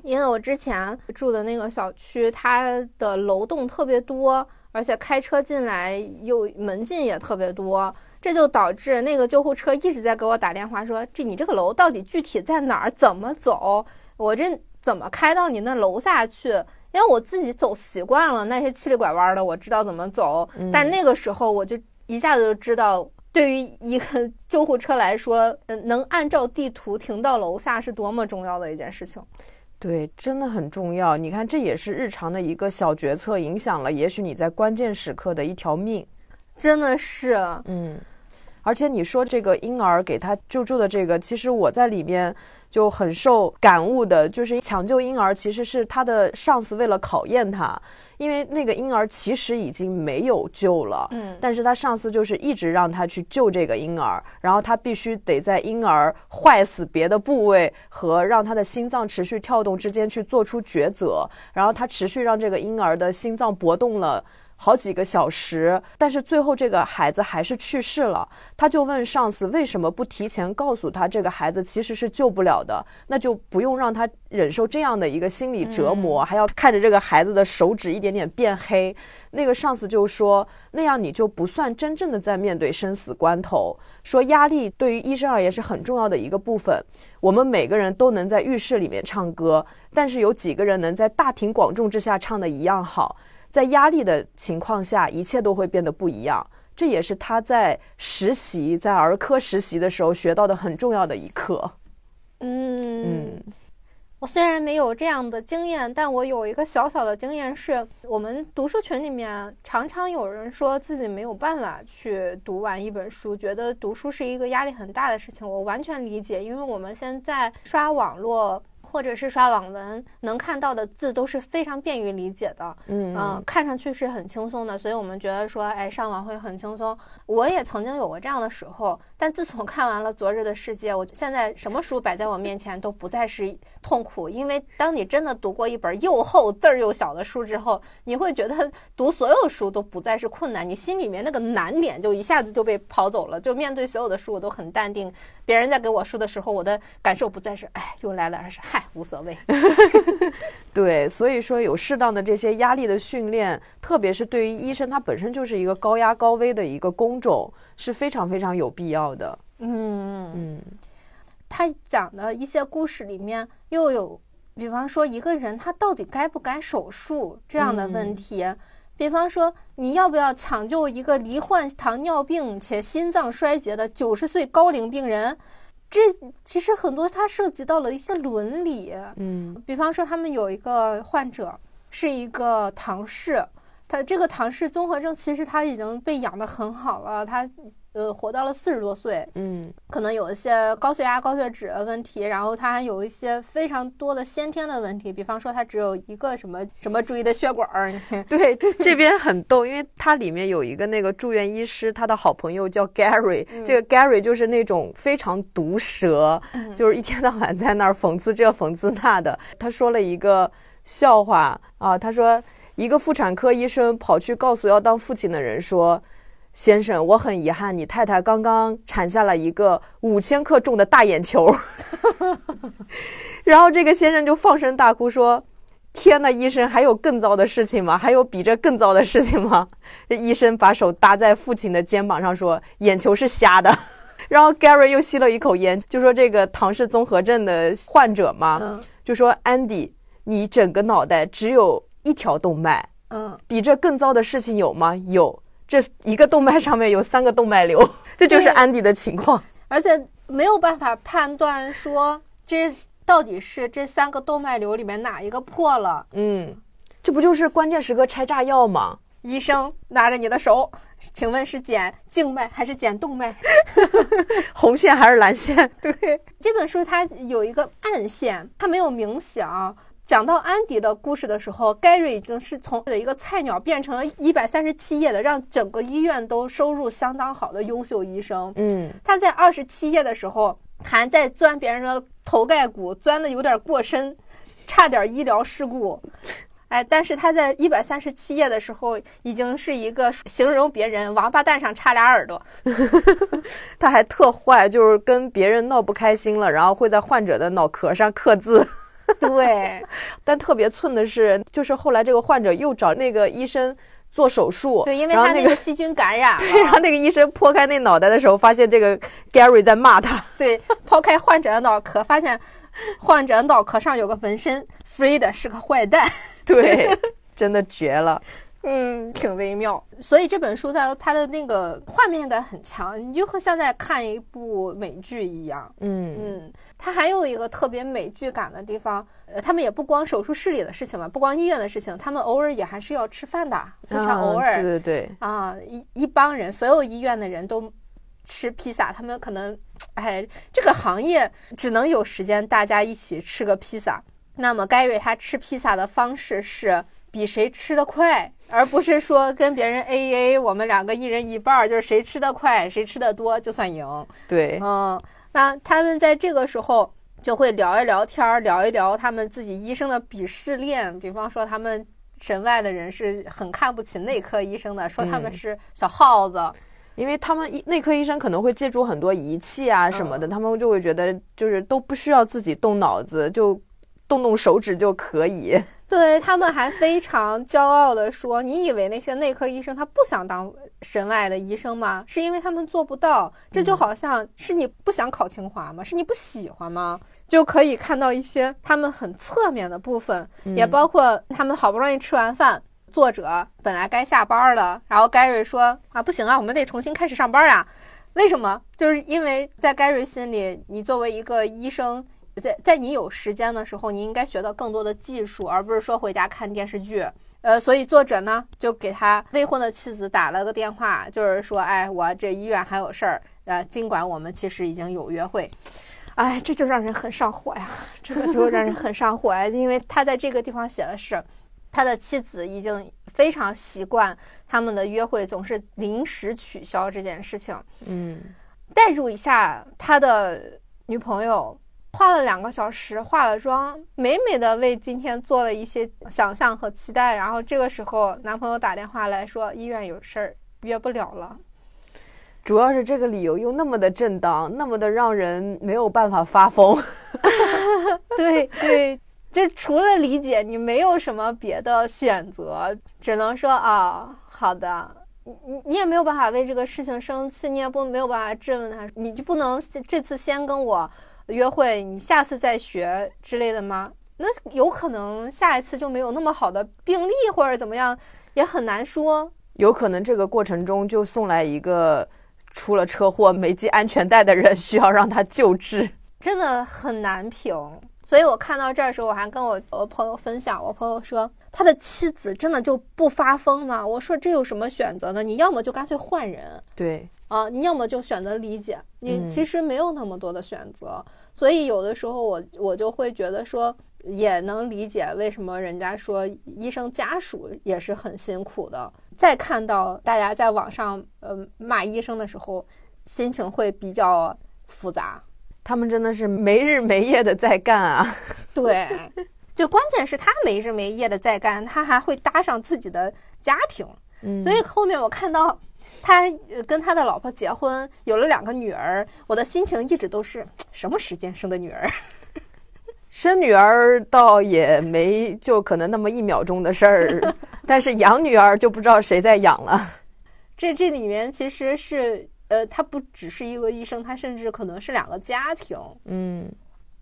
因为我之前住的那个小区，它的楼栋特别多。而且开车进来又门禁也特别多，这就导致那个救护车一直在给我打电话说：“这你这个楼到底具体在哪儿？怎么走？我这怎么开到你那楼下去？因为我自己走习惯了那些七里拐弯的，我知道怎么走。但那个时候我就一下子就知道，对于一个 救护车来说，嗯，能按照地图停到楼下是多么重要的一件事情。”对，真的很重要。你看，这也是日常的一个小决策，影响了也许你在关键时刻的一条命。真的是，嗯。而且你说这个婴儿给他救助的这个，其实我在里面就很受感悟的，就是抢救婴儿其实是他的上司为了考验他，因为那个婴儿其实已经没有救了，嗯，但是他上司就是一直让他去救这个婴儿，然后他必须得在婴儿坏死别的部位和让他的心脏持续跳动之间去做出抉择，然后他持续让这个婴儿的心脏搏动了。好几个小时，但是最后这个孩子还是去世了。他就问上司为什么不提前告诉他这个孩子其实是救不了的，那就不用让他忍受这样的一个心理折磨，还要看着这个孩子的手指一点点变黑。那个上司就说，那样你就不算真正的在面对生死关头。说压力对于医生而言是很重要的一个部分。我们每个人都能在浴室里面唱歌，但是有几个人能在大庭广众之下唱的一样好？在压力的情况下，一切都会变得不一样。这也是他在实习，在儿科实习的时候学到的很重要的一课。嗯，我虽然没有这样的经验，但我有一个小小的经验，是我们读书群里面常常有人说自己没有办法去读完一本书，觉得读书是一个压力很大的事情。我完全理解，因为我们现在刷网络。或者是刷网文能看到的字都是非常便于理解的，嗯嗯，看上去是很轻松的，所以我们觉得说，哎，上网会很轻松。我也曾经有过这样的时候，但自从看完了《昨日的世界》，我现在什么书摆在我面前都不再是痛苦，因为当你真的读过一本又厚字儿又小的书之后，你会觉得读所有书都不再是困难，你心里面那个难点就一下子就被跑走了，就面对所有的书我都很淡定。别人在给我说的时候，我的感受不再是哎又来了，而是嗨无所谓。对，所以说有适当的这些压力的训练，特别是对于医生，他本身就是一个高压高危的一个工种，是非常非常有必要的。嗯嗯他讲的一些故事里面又有，比方说一个人他到底该不该手术这样的问题。比方说，你要不要抢救一个罹患糖尿病且心脏衰竭的九十岁高龄病人？这其实很多它涉及到了一些伦理。嗯比方说，他们有一个患者是一个唐氏，他这个唐氏综合症其实他已经被养得很好了，他呃活到了四十多岁，嗯。可能有一些高血压、高血脂的问题，然后他还有一些非常多的先天的问题，比方说他只有一个什么什么注意的血管儿，对，这边很逗，因为它里面有一个那个住院医师，他的好朋友叫 Gary，、这个 Gary 就是那种非常毒舌，就是一天到晚在那儿讽刺这讽刺那的。他说了一个笑话啊，他说一个妇产科医生跑去告诉要当父亲的人说。先生，我很遗憾，你太太刚刚产下了一个五千克重的大眼球。然后这个先生就放声大哭说：“天呐，医生，还有更糟的事情吗？还有比这更糟的事情吗？”这 医生把手搭在父亲的肩膀上说：“眼球是瞎的。”然后 Gary 又吸了一口烟，就说：“这个唐氏综合症的患者嘛，嗯就说 Andy，你整个脑袋只有一条动脉，嗯，比这更糟的事情有吗？有，这一个动脉上面有三个动脉瘤，这就是对 Andy 的情况。而且没有办法判断说这到底是这三个动脉瘤里面哪一个破了。嗯，这不就是关键时刻拆炸药吗？医生拿着你的手，请问是剪静脉还是剪动脉？红线还是蓝线？对，这本书它有一个暗线，它没有明讲。讲到安迪的故事的时候，Gary 已经是从一个菜鸟变成了一百三十七页的，让整个医院都收入相当好的优秀医生。嗯他在二十七页的时候还在钻别人的头盖骨，钻的有点过深，差点医疗事故。哎，但是他在一百三十七页的时候，已经是一个形容别人王八蛋上插俩耳朵。他还特坏，就是跟别人闹不开心了，然后会在患者的脑壳上刻字。对，但特别寸的是，就是后来这个患者又找那个医生做手术，对，因为他那个细菌感染了。对，然后那个医生剖开那脑袋的时候，发现这个 Gary 在骂他。对，抛开患者的脑壳，发现患者脑壳上有个纹身，Fred 是个坏蛋。对，真的绝了。嗯，挺微妙。所以这本书它它的那个画面感很强，你就和像在看一部美剧一样。嗯嗯，它还有一个特别美剧感的地方，呃，他们也不光手术室里的事情嘛，不光医院的事情，他们偶尔也还是要吃饭的，非常偶啊尔对对对，啊，一一帮人，所有医院的人都吃披萨，他们可能，哎，这个行业只能有时间大家一起吃个披萨。那么盖瑞他吃披萨的方式是比谁吃得快，而不是说跟别人 A A，我们两个一人一半儿，就是谁吃得快，谁吃得多就算赢。对，嗯，那他们在这个时候就会聊一聊天儿，聊一聊他们自己医生的鄙视链，比方说他们神外的人是很看不起内科医生的，说他们嗯是小耗子。因为他们医内科医生可能会借助很多仪器啊什么的，他们就会觉得就是都不需要自己动脑子，就动动手指就可以。对他们还非常骄傲地说：“你以为那些内科医生他不想当神外的医生吗？是因为他们做不到。这就好像是你不想考清华吗？是你不喜欢吗？就可以看到一些他们很侧面的部分，也包括他们好不容易吃完饭。”作者本来该下班了，然后 Gary 说：“啊，不行啊，我们得重新开始上班呀。为什么？就是因为在 Gary 心里，你作为一个医生，在在你有时间的时候，你应该学到更多的技术，而不是说回家看电视剧。呃，所以作者呢就给他未婚的妻子打了个电话，就是说，哎，我这医院还有事儿，呃，尽管我们其实已经有约会。哎，这就让人很上火呀，这个就让人很上火呀，因为他在这个地方写的是，他的妻子已经非常习惯他们的约会总是临时取消这件事情。嗯，代入一下，他的女朋友花了两个小时化了妆，美美的为今天做了一些想象和期待，然后这个时候男朋友打电话来说医院有事儿，约不了了。主要是这个理由又那么的正当，那么的让人没有办法发疯。对对，这除了理解，你没有什么别的选择，只能说啊，好的，你你你也没有办法为这个事情生气，你也不没有办法质问他，你就不能这次先跟我约会，你下次再学之类的吗？那有可能下一次就没有那么好的病例或者怎么样，也很难说。有可能这个过程中就送来一个。出了车祸没系安全带的人需要让他救治，真的很难评。所以我看到这儿的时候，我还跟我我朋友分享，我朋友说他的妻子真的就不发疯吗？我说这有什么选择呢？你要么就干脆换人，对啊，你要么就选择理解，你其实没有那么多的选择。所以有的时候我我就会觉得说。也能理解为什么人家说医生家属也是很辛苦的。再看到大家在网上呃骂医生的时候，心情会比较复杂。他们真的是没日没夜的在干啊！对，就关键是他没日没夜的在干，他还会搭上自己的家庭。嗯，所以后面我看到他跟他的老婆结婚，有了两个女儿，我的心情一直都是 什么时间生的女儿。生女儿倒也没就可能那么一秒钟的事儿，但是养女儿就不知道谁在养了。这这里面其实是呃，他不只是一个医生，他甚至可能是两个家庭。嗯，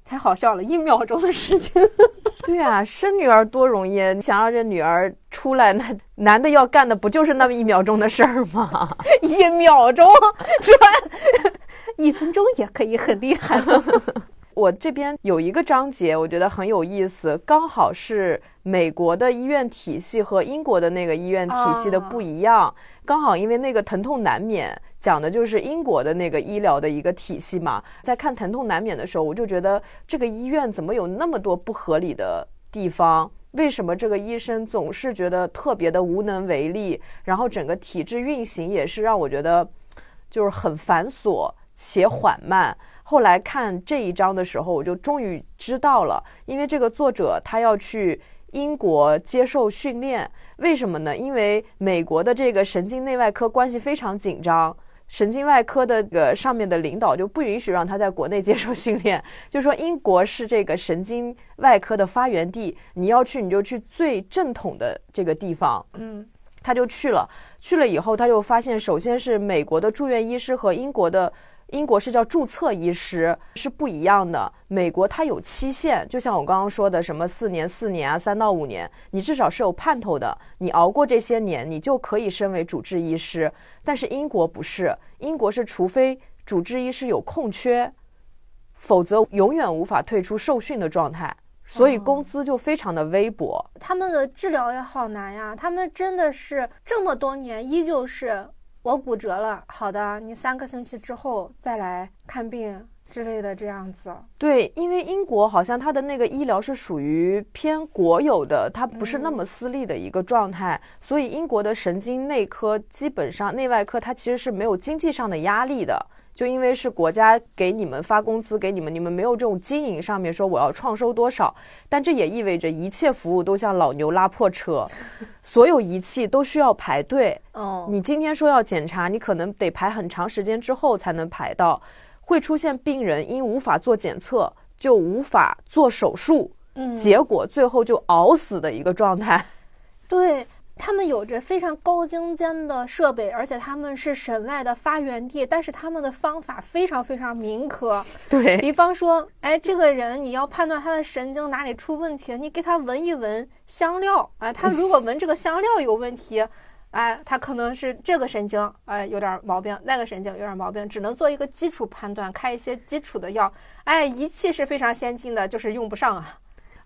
太好笑了，一秒钟的事情。对啊，生女儿多容易，你想让这女儿出来，那 男的要干的不就是那么一秒钟的事儿吗？一秒钟，是吧？一分钟也可以很厉害。我这边有一个章节，我觉得很有意思，刚好是美国的医院体系和英国的那个医院体系的不一样。刚好因为那个疼痛难免讲的就是英国的那个医疗的一个体系嘛。在看疼痛难免的时候，我就觉得这个医院怎么有那么多不合理的地方？为什么这个医生总是觉得特别的无能为力？然后整个体制运行也是让我觉得就是很繁琐且缓慢。后来看这一章的时候，我就终于知道了，因为这个作者他要去英国接受训练，为什么呢？因为美国的这个神经内外科关系非常紧张，神经外科的个上面的领导就不允许让他在国内接受训练，就说英国是这个神经外科的发源地，你要去你就去最正统的这个地方，嗯，他就去了，去了以后他就发现，首先是美国的住院医师和英国的。英国是叫注册医师，是不一样的。美国它有期限，就像我刚刚说的，什么四年、四年啊，三到五年，你至少是有盼头的。你熬过这些年，你就可以升为主治医师。但是英国不是，英国是除非主治医师有空缺，否则永远无法退出受训的状态，所以工资就非常的微薄。他们的治疗也好难呀，他们真的是这么多年依旧是。我骨折了，好的，你三个星期之后再来看病之类的，这样子。对，因为英国好像它的那个医疗是属于偏国有的，它不是那么私立的一个状态，所以英国的神经内科基本上内外科它其实是没有经济上的压力的。就因为是国家给你们发工资给你们，你们没有这种经营上面说我要创收多少，但这也意味着一切服务都像老牛拉破车，所有仪器都需要排队。哦，你今天说要检查，你可能得排很长时间之后才能排到，会出现病人因无法做检测就无法做手术，嗯，结果最后就熬死的一个状态。对。他们有着非常高精尖的设备，而且他们是省外的发源地，但是他们的方法非常非常民科。对比方说，哎，这个人你要判断他的神经哪里出问题，你给他闻一闻香料，哎，他如果闻这个香料有问题，哎，他可能是这个神经哎有点毛病，那个神经有点毛病，只能做一个基础判断，开一些基础的药。哎，仪器是非常先进的，就是用不上啊。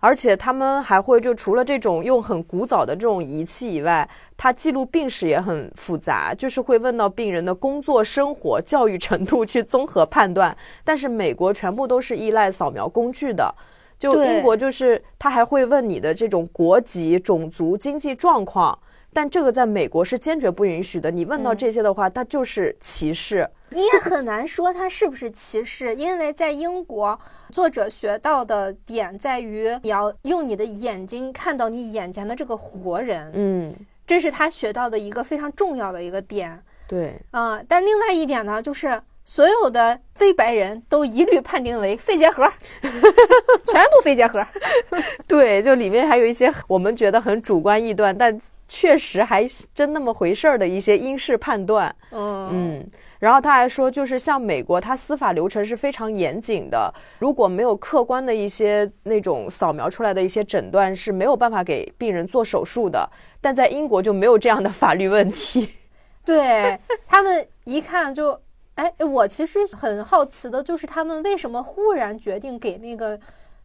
而且他们还会就除了这种用很古早的这种仪器以外，它记录病史也很复杂，就是会问到病人的工作、生活、教育程度去综合判断。但是美国全部都是依赖扫描工具的，就英国就是他还会问你的这种国籍、种族、经济状况。但这个在美国是坚决不允许的。你问到这些的话，它就是歧视。你也很难说它是不是歧视，因为在英国，作者学到的点在于你要用你的眼睛看到你眼前的这个活人。嗯，这是他学到的一个非常重要的一个点。对，啊，但另外一点呢，就是所有的非白人都一律判定为肺结核，全部肺结核。对，就里面还有一些我们觉得很主观臆断，但。确实还真那么回事儿的一些英式判断，嗯嗯，然后他还说，就是像美国，它司法流程是非常严谨的，如果没有客观的一些那种扫描出来的一些诊断，是没有办法给病人做手术的。但在英国就没有这样的法律问题，对他们一看就，哎，我其实很好奇的就是他们为什么忽然决定给那个。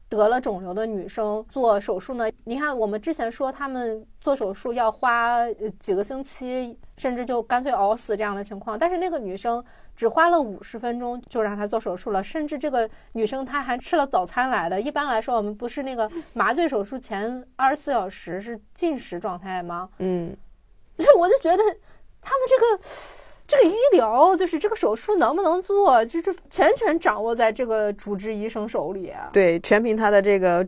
得了肿瘤的女生做手术呢？你看，我们之前说他们做手术要花几个星期，甚至就干脆熬死这样的情况。但是那个女生只花了五十分钟就让她做手术了，甚至这个女生她还吃了早餐来的。一般来说，我们不是那个麻醉手术前二十四小时是禁食状态吗？嗯，我就觉得他们这个。这个医疗就是这个手术能不能做，就是全权掌握在这个主治医生手里。对，全凭他的这个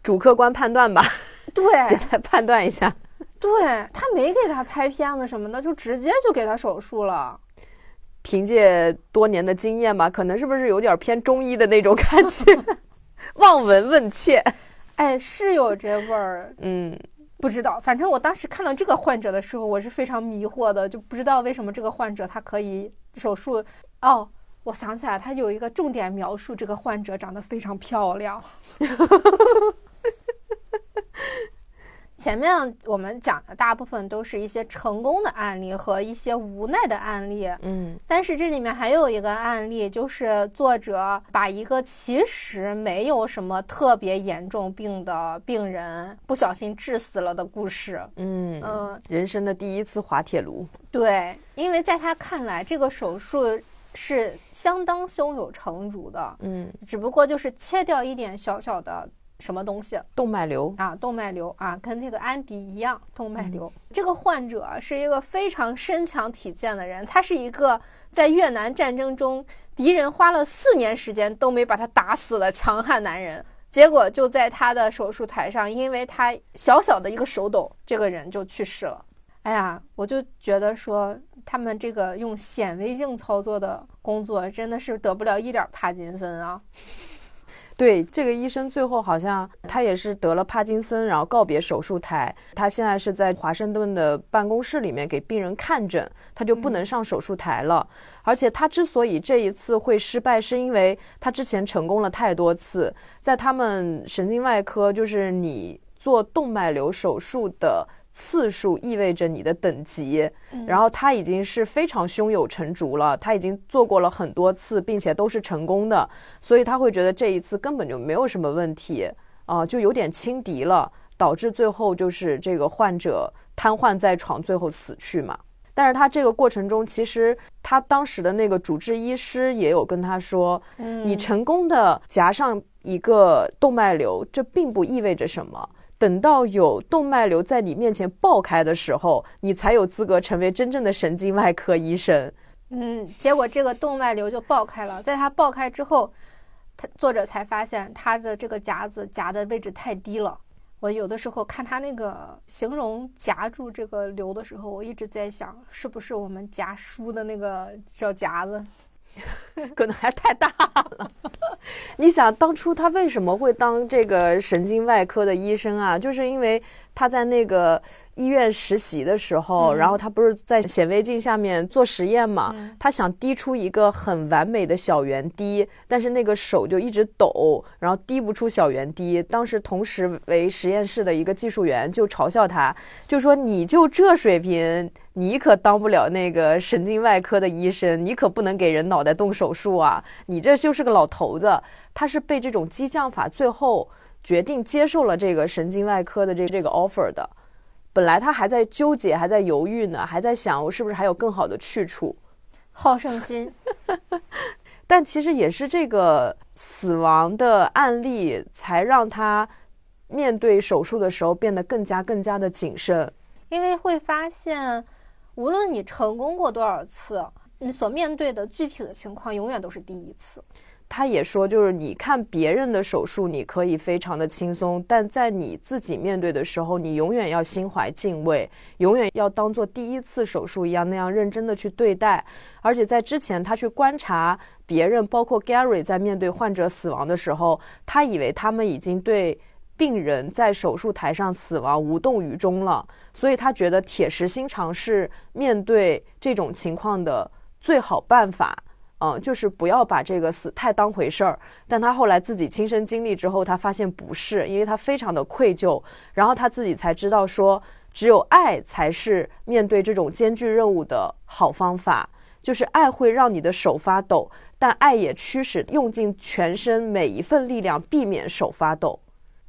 主客观判断吧。对，简单判断一下。对他没给他拍片子什么的，就直接就给他手术了。凭借多年的经验吧，可能是不是有点偏中医的那种感觉？望闻问切，哎，是有这味儿。嗯。不知道，反正我当时看到这个患者的时候，我是非常迷惑的，就不知道为什么这个患者他可以手术。哦，我想起来，他有一个重点描述，这个患者长得非常漂亮。前面我们讲的大部分都是一些成功的案例和一些无奈的案例，嗯，但是这里面还有一个案例，就是作者把一个其实没有什么特别严重病的病人不小心致死了的故事，嗯嗯，人生的第一次滑铁卢，对，因为在他看来，这个手术是相当胸有成竹的，嗯，只不过就是切掉一点小小的。什么东西？动脉瘤啊，动脉瘤啊，跟那个安迪一样，动脉瘤。这个患者是一个非常身强体健的人，他是一个在越南战争中敌人花了四年时间都没把他打死的强悍男人。结果就在他的手术台上，因为他小小的一个手抖，这个人就去世了。哎呀，我就觉得说他们这个用显微镜操作的工作真的是得不了一点帕金森啊。对这个医生，最后好像他也是得了帕金森，然后告别手术台。他现在是在华盛顿的办公室里面给病人看诊，他就不能上手术台了。而且他之所以这一次会失败，是因为他之前成功了太多次。在他们神经外科，就是你做动脉瘤手术的。次数意味着你的等级，然后他已经是非常胸有成竹了，他已经做过了很多次，并且都是成功的，所以他会觉得这一次根本就没有什么问题啊，就有点轻敌了，导致最后就是这个患者瘫痪在床，最后死去嘛。但是他这个过程中，其实他当时的那个主治医师也有跟他说，你成功的夹上一个动脉瘤，这并不意味着什么。等到有动脉瘤在你面前爆开的时候，你才有资格成为真正的神经外科医生。嗯，结果这个动脉瘤就爆开了，在它爆开之后，他作者才发现他的这个夹子夹的位置太低了。我有的时候看他那个形容夹住这个瘤的时候，我一直在想，是不是我们夹书的那个小夹子？可能还太大了。你想当初他为什么会当这个神经外科的医生啊？就是因为他在那个医院实习的时候，然后他不是在显微镜下面做实验嘛？他想滴出一个很完美的小圆滴，但是那个手就一直抖，然后滴不出小圆滴。当时同时为实验室的一个技术员就嘲笑他，就说：“你就这水平，你可当不了那个神经外科的医生，你可不能给人脑袋动手术啊！你这就是个老头子。”他是被这种激将法最后决定接受了这个神经外科的这这个 offer 的。本来他还在纠结，还在犹豫呢，还在想我是不是还有更好的去处。好胜心，但其实也是这个死亡的案例，才让他面对手术的时候变得更加更加的谨慎。因为会发现，无论你成功过多少次，你所面对的具体的情况永远都是第一次。他也说，就是你看别人的手术，你可以非常的轻松，但在你自己面对的时候，你永远要心怀敬畏，永远要当做第一次手术一样那样认真的去对待。而且在之前，他去观察别人，包括 Gary 在面对患者死亡的时候，他以为他们已经对病人在手术台上死亡无动于衷了，所以他觉得铁石心肠是面对这种情况的最好办法。嗯，就是不要把这个死太当回事儿。但他后来自己亲身经历之后，他发现不是，因为他非常的愧疚，然后他自己才知道说，只有爱才是面对这种艰巨任务的好方法。就是爱会让你的手发抖，但爱也驱使用尽全身每一份力量避免手发抖。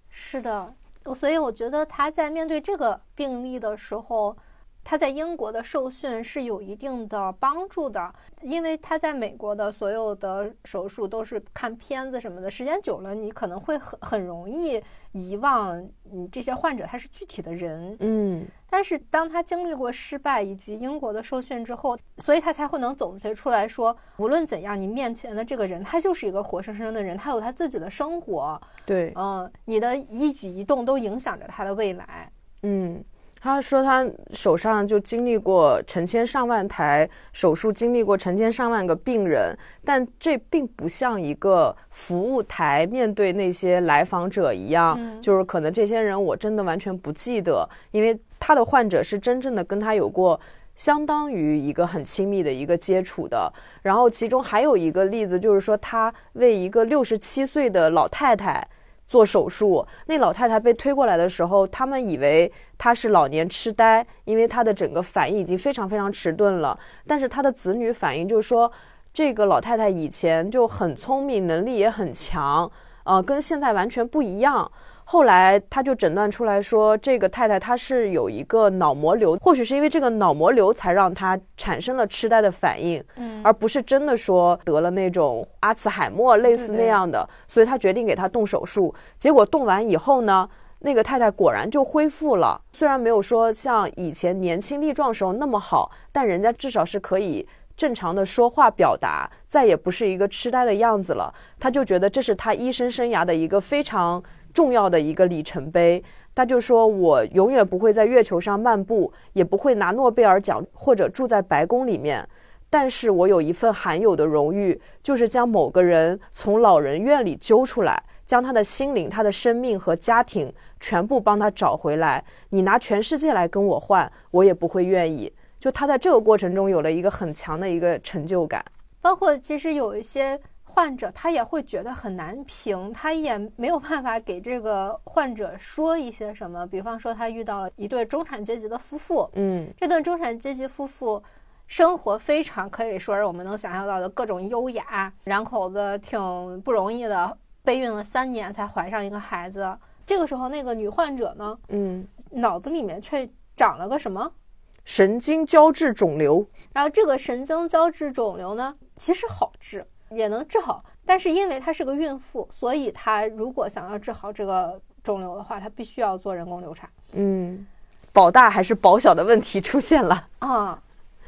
是的，所以我觉得他在面对这个病例的时候。他在英国的受训是有一定的帮助的，因为他在美国的所有的手术都是看片子什么的，时间久了，你可能会很很容易遗忘，你，这些患者他是具体的人，嗯。但是当他经历过失败以及英国的受训之后，所以他才会能总结出来说，无论怎样，你面前的这个人他就是一个活生生的人，他有他自己的生活，对，嗯，你的一举一动都影响着他的未来，嗯。他说他手上就经历过成千上万台手术，经历过成千上万个病人，但这并不像一个服务台面对那些来访者一样，就是可能这些人我真的完全不记得，因为他的患者是真正的跟他有过相当于一个很亲密的一个接触的。然后其中还有一个例子，就是说他为一个六十七岁的老太太。做手术，那老太太被推过来的时候，他们以为她是老年痴呆，因为她的整个反应已经非常非常迟钝了。但是她的子女反应就是说，这个老太太以前就很聪明，能力也很强，呃，跟现在完全不一样。后来他就诊断出来说，这个太太她是有一个脑膜瘤，或许是因为这个脑膜瘤才让她产生了痴呆的反应，嗯，而不是真的说得了那种阿茨海默类似那样的。所以他决定给她动手术。结果动完以后呢，那个太太果然就恢复了，虽然没有说像以前年轻力壮时候那么好，但人家至少是可以正常的说话表达，再也不是一个痴呆的样子了。他就觉得这是他医生生涯的一个非常。重要的一个里程碑，他就说：“我永远不会在月球上漫步，也不会拿诺贝尔奖或者住在白宫里面。但是我有一份罕有的荣誉，就是将某个人从老人院里揪出来，将他的心灵、他的生命和家庭全部帮他找回来。你拿全世界来跟我换，我也不会愿意。就他在这个过程中有了一个很强的一个成就感，包括其实有一些。”患者他也会觉得很难评，他也没有办法给这个患者说一些什么。比方说，他遇到了一对中产阶级的夫妇，嗯，这对中产阶级夫妇生活非常可以说是我们能想象到的各种优雅，两口子挺不容易的，备孕了三年才怀上一个孩子。这个时候，那个女患者呢，嗯，脑子里面却长了个什么神经胶质肿瘤，然后这个神经胶质肿瘤呢，其实好治。也能治好，但是因为她是个孕妇，所以她如果想要治好这个肿瘤的话，她必须要做人工流产。嗯，保大还是保小的问题出现了 啊，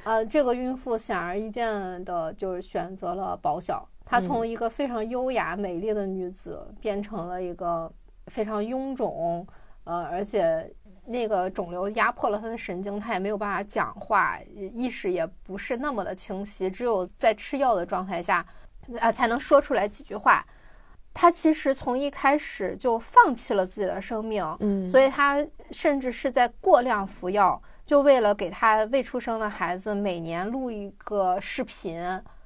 呃，这个孕妇显而易见的就是选择了保小，她从一个非常优雅美丽的女子变成了一个非常臃肿，呃，而且那个肿瘤压迫了她的神经，她也没有办法讲话，意识也不是那么的清晰，只有在吃药的状态下。啊，才能说出来几句话。他其实从一开始就放弃了自己的生命，嗯，所以他甚至是在过量服药，就为了给他未出生的孩子每年录一个视频，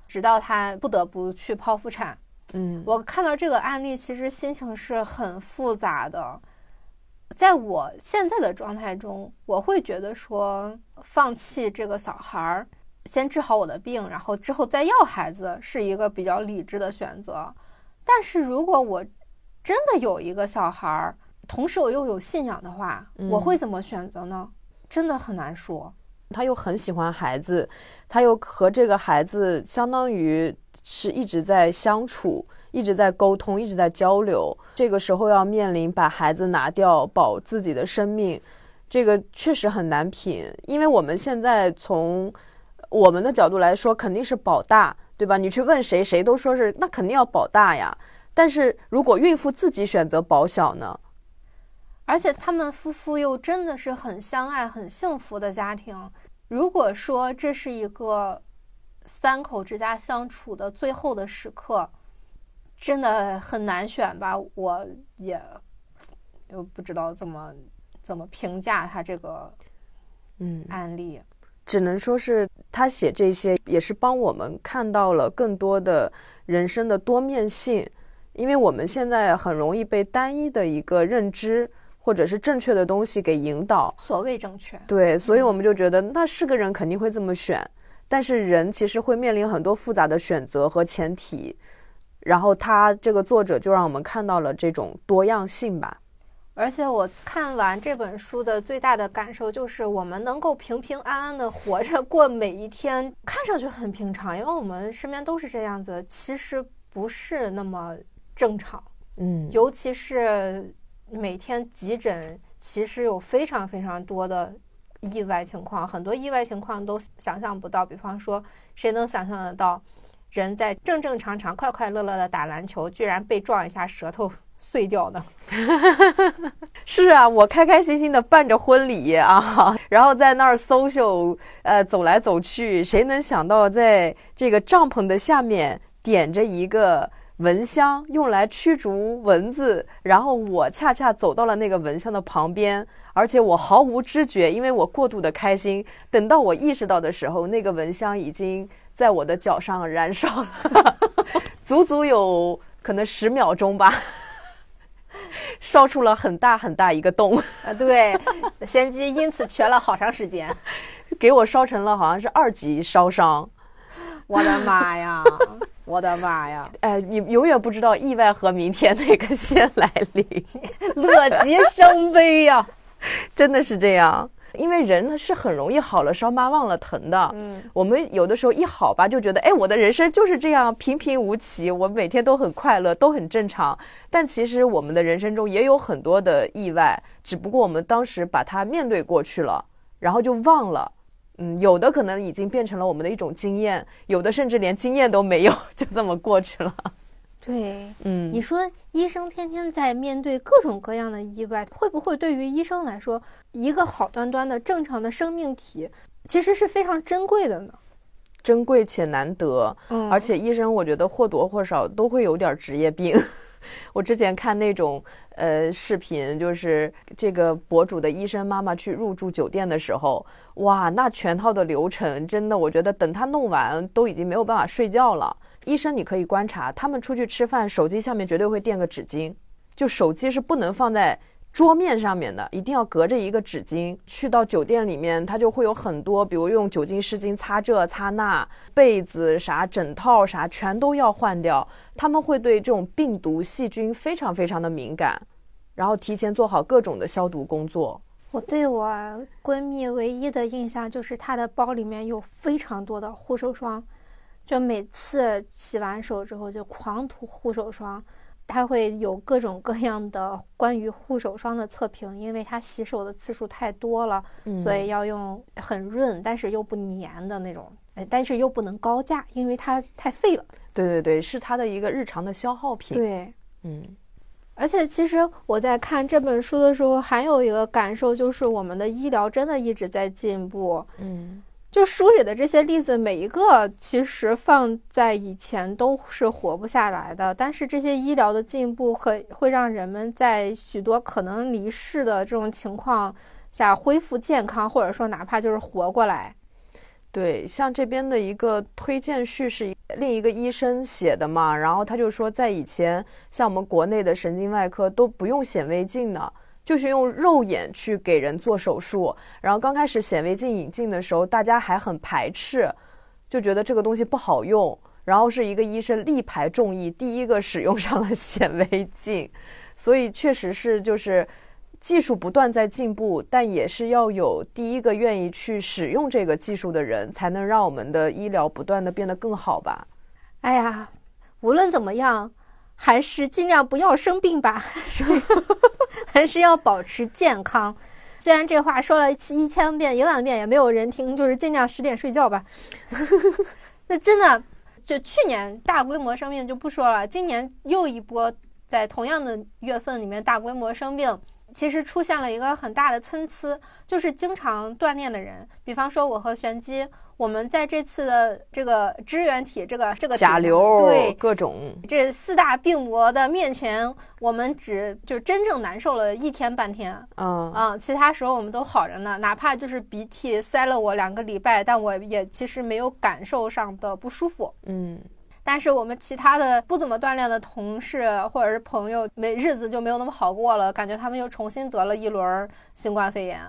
直到他不得不去剖腹产。嗯，我看到这个案例，其实心情是很复杂的。在我现在的状态中，我会觉得说，放弃这个小孩儿。先治好我的病，然后之后再要孩子，是一个比较理智的选择。但是如果我真的有一个小孩儿，同时我又有信仰的话，我会怎么选择呢？真的很难说。他又很喜欢孩子，他又和这个孩子相当于是一直在相处，一直在沟通，一直在交流。这个时候要面临把孩子拿掉，保自己的生命，这个确实很难品。因为我们现在从我们的角度来说，肯定是保大，对吧？你去问谁，谁都说是那肯定要保大呀。但是如果孕妇自己选择保小呢？而且他们夫妇又真的是很相爱、很幸福的家庭。如果说这是一个三口之家相处的最后的时刻，真的很难选吧？我也又不知道怎么怎么评价他这个嗯案例，只能说是他写这些也是帮我们看到了更多的人生的多面性，因为我们现在很容易被单一的一个认知。或者是正确的东西给引导，所谓正确，对，所以我们就觉得那是个人肯定会这么选，但是人其实会面临很多复杂的选择和前提，然后他这个作者就让我们看到了这种多样性吧。而且我看完这本书的最大的感受就是，我们能够平平安安的活着过每一天，看上去很平常，因为我们身边都是这样子，其实不是那么正常，嗯，尤其是。每天急诊其实有非常非常多的意外情况，很多意外情况都想象不到。比方说，谁能想象得到，人在正正常常、快快乐乐的打篮球，居然被撞一下，舌头碎掉的？是啊，我开开心心的办着婚礼啊，然后在那儿 social，呃，走来走去，谁能想到在这个帐篷的下面点着一个。蚊香用来驱逐蚊子，然后我恰恰走到了那个蚊香的旁边，而且我毫无知觉，因为我过度的开心。等到我意识到的时候，那个蚊香已经在我的脚上燃烧了，足足有可能十秒钟吧，烧出了很大很大一个洞。啊，对，玄机因此瘸了好长时间，给我烧成了好像是二级烧伤。我的妈呀！我的妈呀！哎，你永远不知道意外和明天哪个先来临，乐极生悲呀，真的是这样。因为人呢是很容易好了伤疤忘了疼的。嗯，我们有的时候一好吧，就觉得哎，我的人生就是这样平平无奇，我每天都很快乐，都很正常。但其实我们的人生中也有很多的意外，只不过我们当时把它面对过去了，然后就忘了。嗯，有的可能已经变成了我们的一种经验，有的甚至连经验都没有，就这么过去了。对，嗯，你说医生天天在面对各种各样的意外，会不会对于医生来说，一个好端端的正常的生命体，其实是非常珍贵的呢？珍贵且难得，嗯，而且医生我觉得或多或少都会有点职业病。我之前看那种呃视频，就是这个博主的医生妈妈去入住酒店的时候，哇，那全套的流程真的，我觉得等他弄完都已经没有办法睡觉了。医生你可以观察，他们出去吃饭，手机下面绝对会垫个纸巾，就手机是不能放在。桌面上面的一定要隔着一个纸巾。去到酒店里面，他就会有很多，比如用酒精湿巾擦这擦那，被子啥、枕套啥，全都要换掉。他们会对这种病毒、细菌非常非常的敏感，然后提前做好各种的消毒工作。我对我闺蜜唯一的印象就是她的包里面有非常多的护手霜，就每次洗完手之后就狂涂护手霜。它会有各种各样的关于护手霜的测评，因为它洗手的次数太多了，所以要用很润但是又不粘的那种，哎，但是又不能高价，因为它太费了。对对对，是它的一个日常的消耗品。对，嗯，而且其实我在看这本书的时候，还有一个感受就是，我们的医疗真的一直在进步。嗯。就书里的这些例子，每一个其实放在以前都是活不下来的。但是这些医疗的进步会会让人们在许多可能离世的这种情况下恢复健康，或者说哪怕就是活过来。对，像这边的一个推荐序是另一个医生写的嘛，然后他就说，在以前像我们国内的神经外科都不用显微镜的。就是用肉眼去给人做手术，然后刚开始显微镜引进的时候，大家还很排斥，就觉得这个东西不好用。然后是一个医生力排众议，第一个使用上了显微镜，所以确实是就是技术不断在进步，但也是要有第一个愿意去使用这个技术的人，才能让我们的医疗不断的变得更好吧。哎呀，无论怎么样，还是尽量不要生病吧，还是要保持健康。虽然这话说了一千遍一万遍也没有人听，就是尽量十点睡觉吧。那真的，就去年大规模生病就不说了，今年又一波在同样的月份里面大规模生病。其实出现了一个很大的参差，就是经常锻炼的人，比方说我和玄机，我们在这次的这个支原体、这个这个甲流对各种这四大病魔的面前，我们只就真正难受了一天半天，嗯嗯，其他时候我们都好着呢，哪怕就是鼻涕塞了我两个礼拜，但我也其实没有感受上的不舒服。嗯，但是我们其他的不怎么锻炼的同事或者是朋友，没日子就没有那么好过了，感觉他们又重新得了一轮新冠肺炎。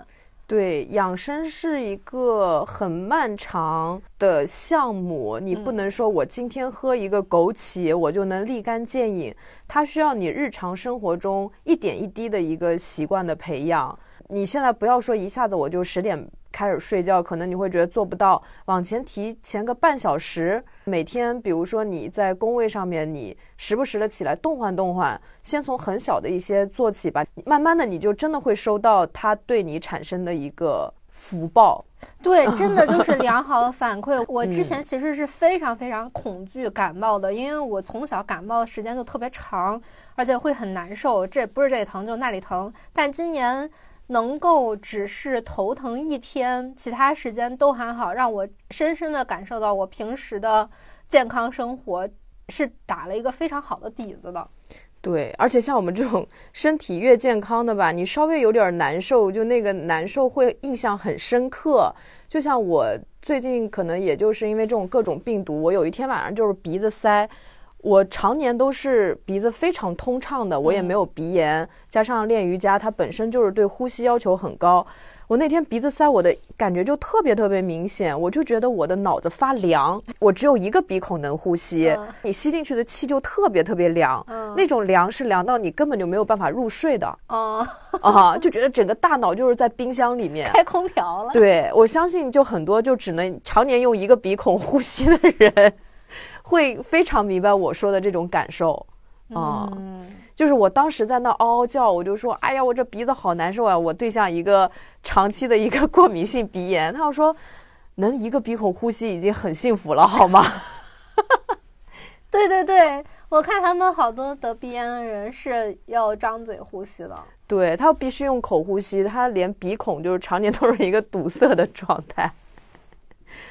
对，养生是一个很漫长的项目，你不能说我今天喝一个枸杞，我就能立竿见影，它需要你日常生活中一点一滴的一个习惯的培养。你现在不要说一下子我就十点开始睡觉，可能你会觉得做不到，往前提前个半小时，每天比如说你在工位上面，你时不时的起来动换动换，先从很小的一些做起吧，慢慢的你就真的会收到它对你产生的一个福报。对，真的就是良好的反馈。我之前其实是非常非常恐惧感冒的，因为我从小感冒的时间就特别长，而且会很难受，这不是这里疼就那里疼。但今年。能够只是头疼一天，其他时间都还好，让我深深的感受到我平时的健康生活是打了一个非常好的底子的。对，而且像我们这种身体越健康的吧，你稍微有点难受，就那个难受会印象很深刻。就像我最近可能也就是因为这种各种病毒，我有一天晚上就是鼻子塞。我常年都是鼻子非常通畅的，我也没有鼻炎，加上练瑜伽，它本身就是对呼吸要求很高。我那天鼻子塞，我的感觉就特别特别明显，我就觉得我的脑子发凉。我只有一个鼻孔能呼吸，你吸进去的气就特别特别凉，那种凉是凉到你根本就没有办法入睡的。哦，啊，就觉得整个大脑就是在冰箱里面 开空调了。对，我相信就很多就只能常年用一个鼻孔呼吸的人。会非常明白我说的这种感受，啊，就是我当时在那嗷嗷叫，我就说，哎呀，我这鼻子好难受啊！我对象一个长期的一个过敏性鼻炎，他说，能一个鼻孔呼吸已经很幸福了，好吗？对对对，我看他们好多得鼻炎的人是要张嘴呼吸的，对他必须用口呼吸，他连鼻孔就是常年都是一个堵塞的状态。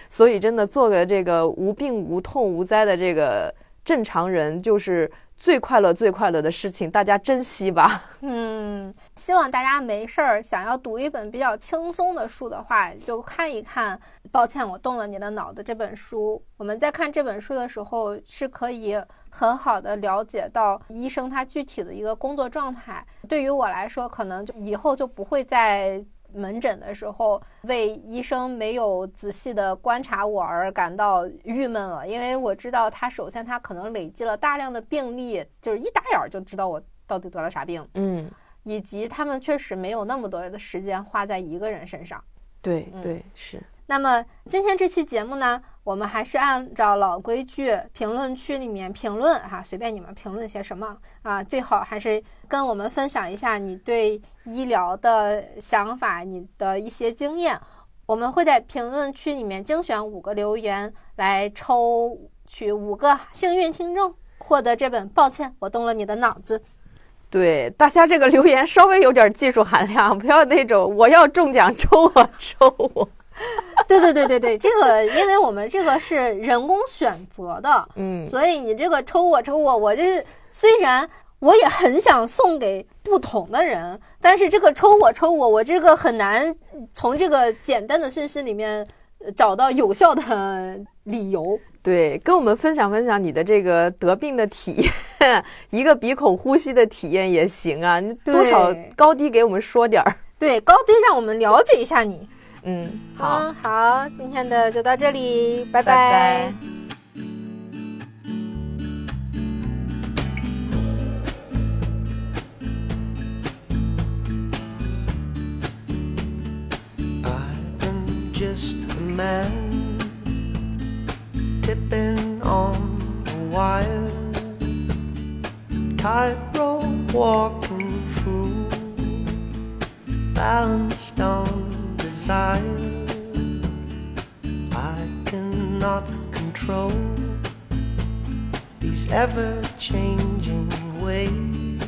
所以，真的做个这个无病无痛无灾的这个正常人，就是最快乐、最快乐的事情。大家珍惜吧。嗯，希望大家没事儿，想要读一本比较轻松的书的话，就看一看。抱歉，我动了你的脑子。这本书，我们在看这本书的时候，是可以很好的了解到医生他具体的一个工作状态。对于我来说，可能就以后就不会再。门诊的时候，为医生没有仔细的观察我而感到郁闷了，因为我知道他首先他可能累积了大量的病例，就是一打眼就知道我到底得了啥病，嗯，以及他们确实没有那么多的时间花在一个人身上，对对是。那么今天这期节目呢，我们还是按照老规矩，评论区里面评论哈，随便你们评论些什么啊，最好还是跟我们分享一下你对医疗的想法，你的一些经验。我们会在评论区里面精选五个留言，来抽取五个幸运听众，获得这本。抱歉，我动了你的脑子。对大家这个留言稍微有点技术含量，不要那种我要中奖抽我抽我。对对对对对，这个因为我们这个是人工选择的，嗯，所以你这个抽我抽我，我就是虽然我也很想送给不同的人，但是这个抽我抽我，我这个很难从这个简单的信息里面找到有效的理由。对跟我们分享分享你的这个得病的体验 一个鼻孔呼吸的体验也行啊你多少高低给我们说点儿。对高低让我们了解一下你。嗯好好今天的就到这里拜拜。I am just a man tipping on the wire, tightrope walking fool, balanced on desire. I cannot control these ever changing ways.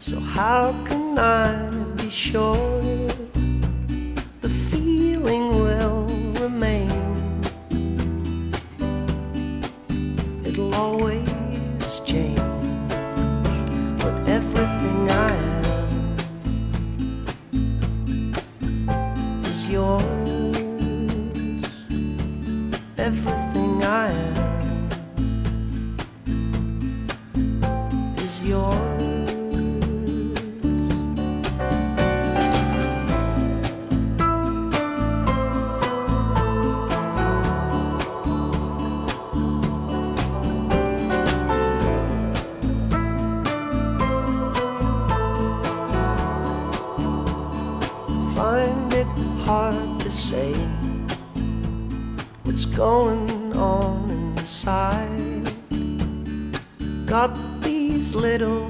So, how can I be sure the feeling will remain? Always change, but everything I am is yours. Everything I am is yours. Little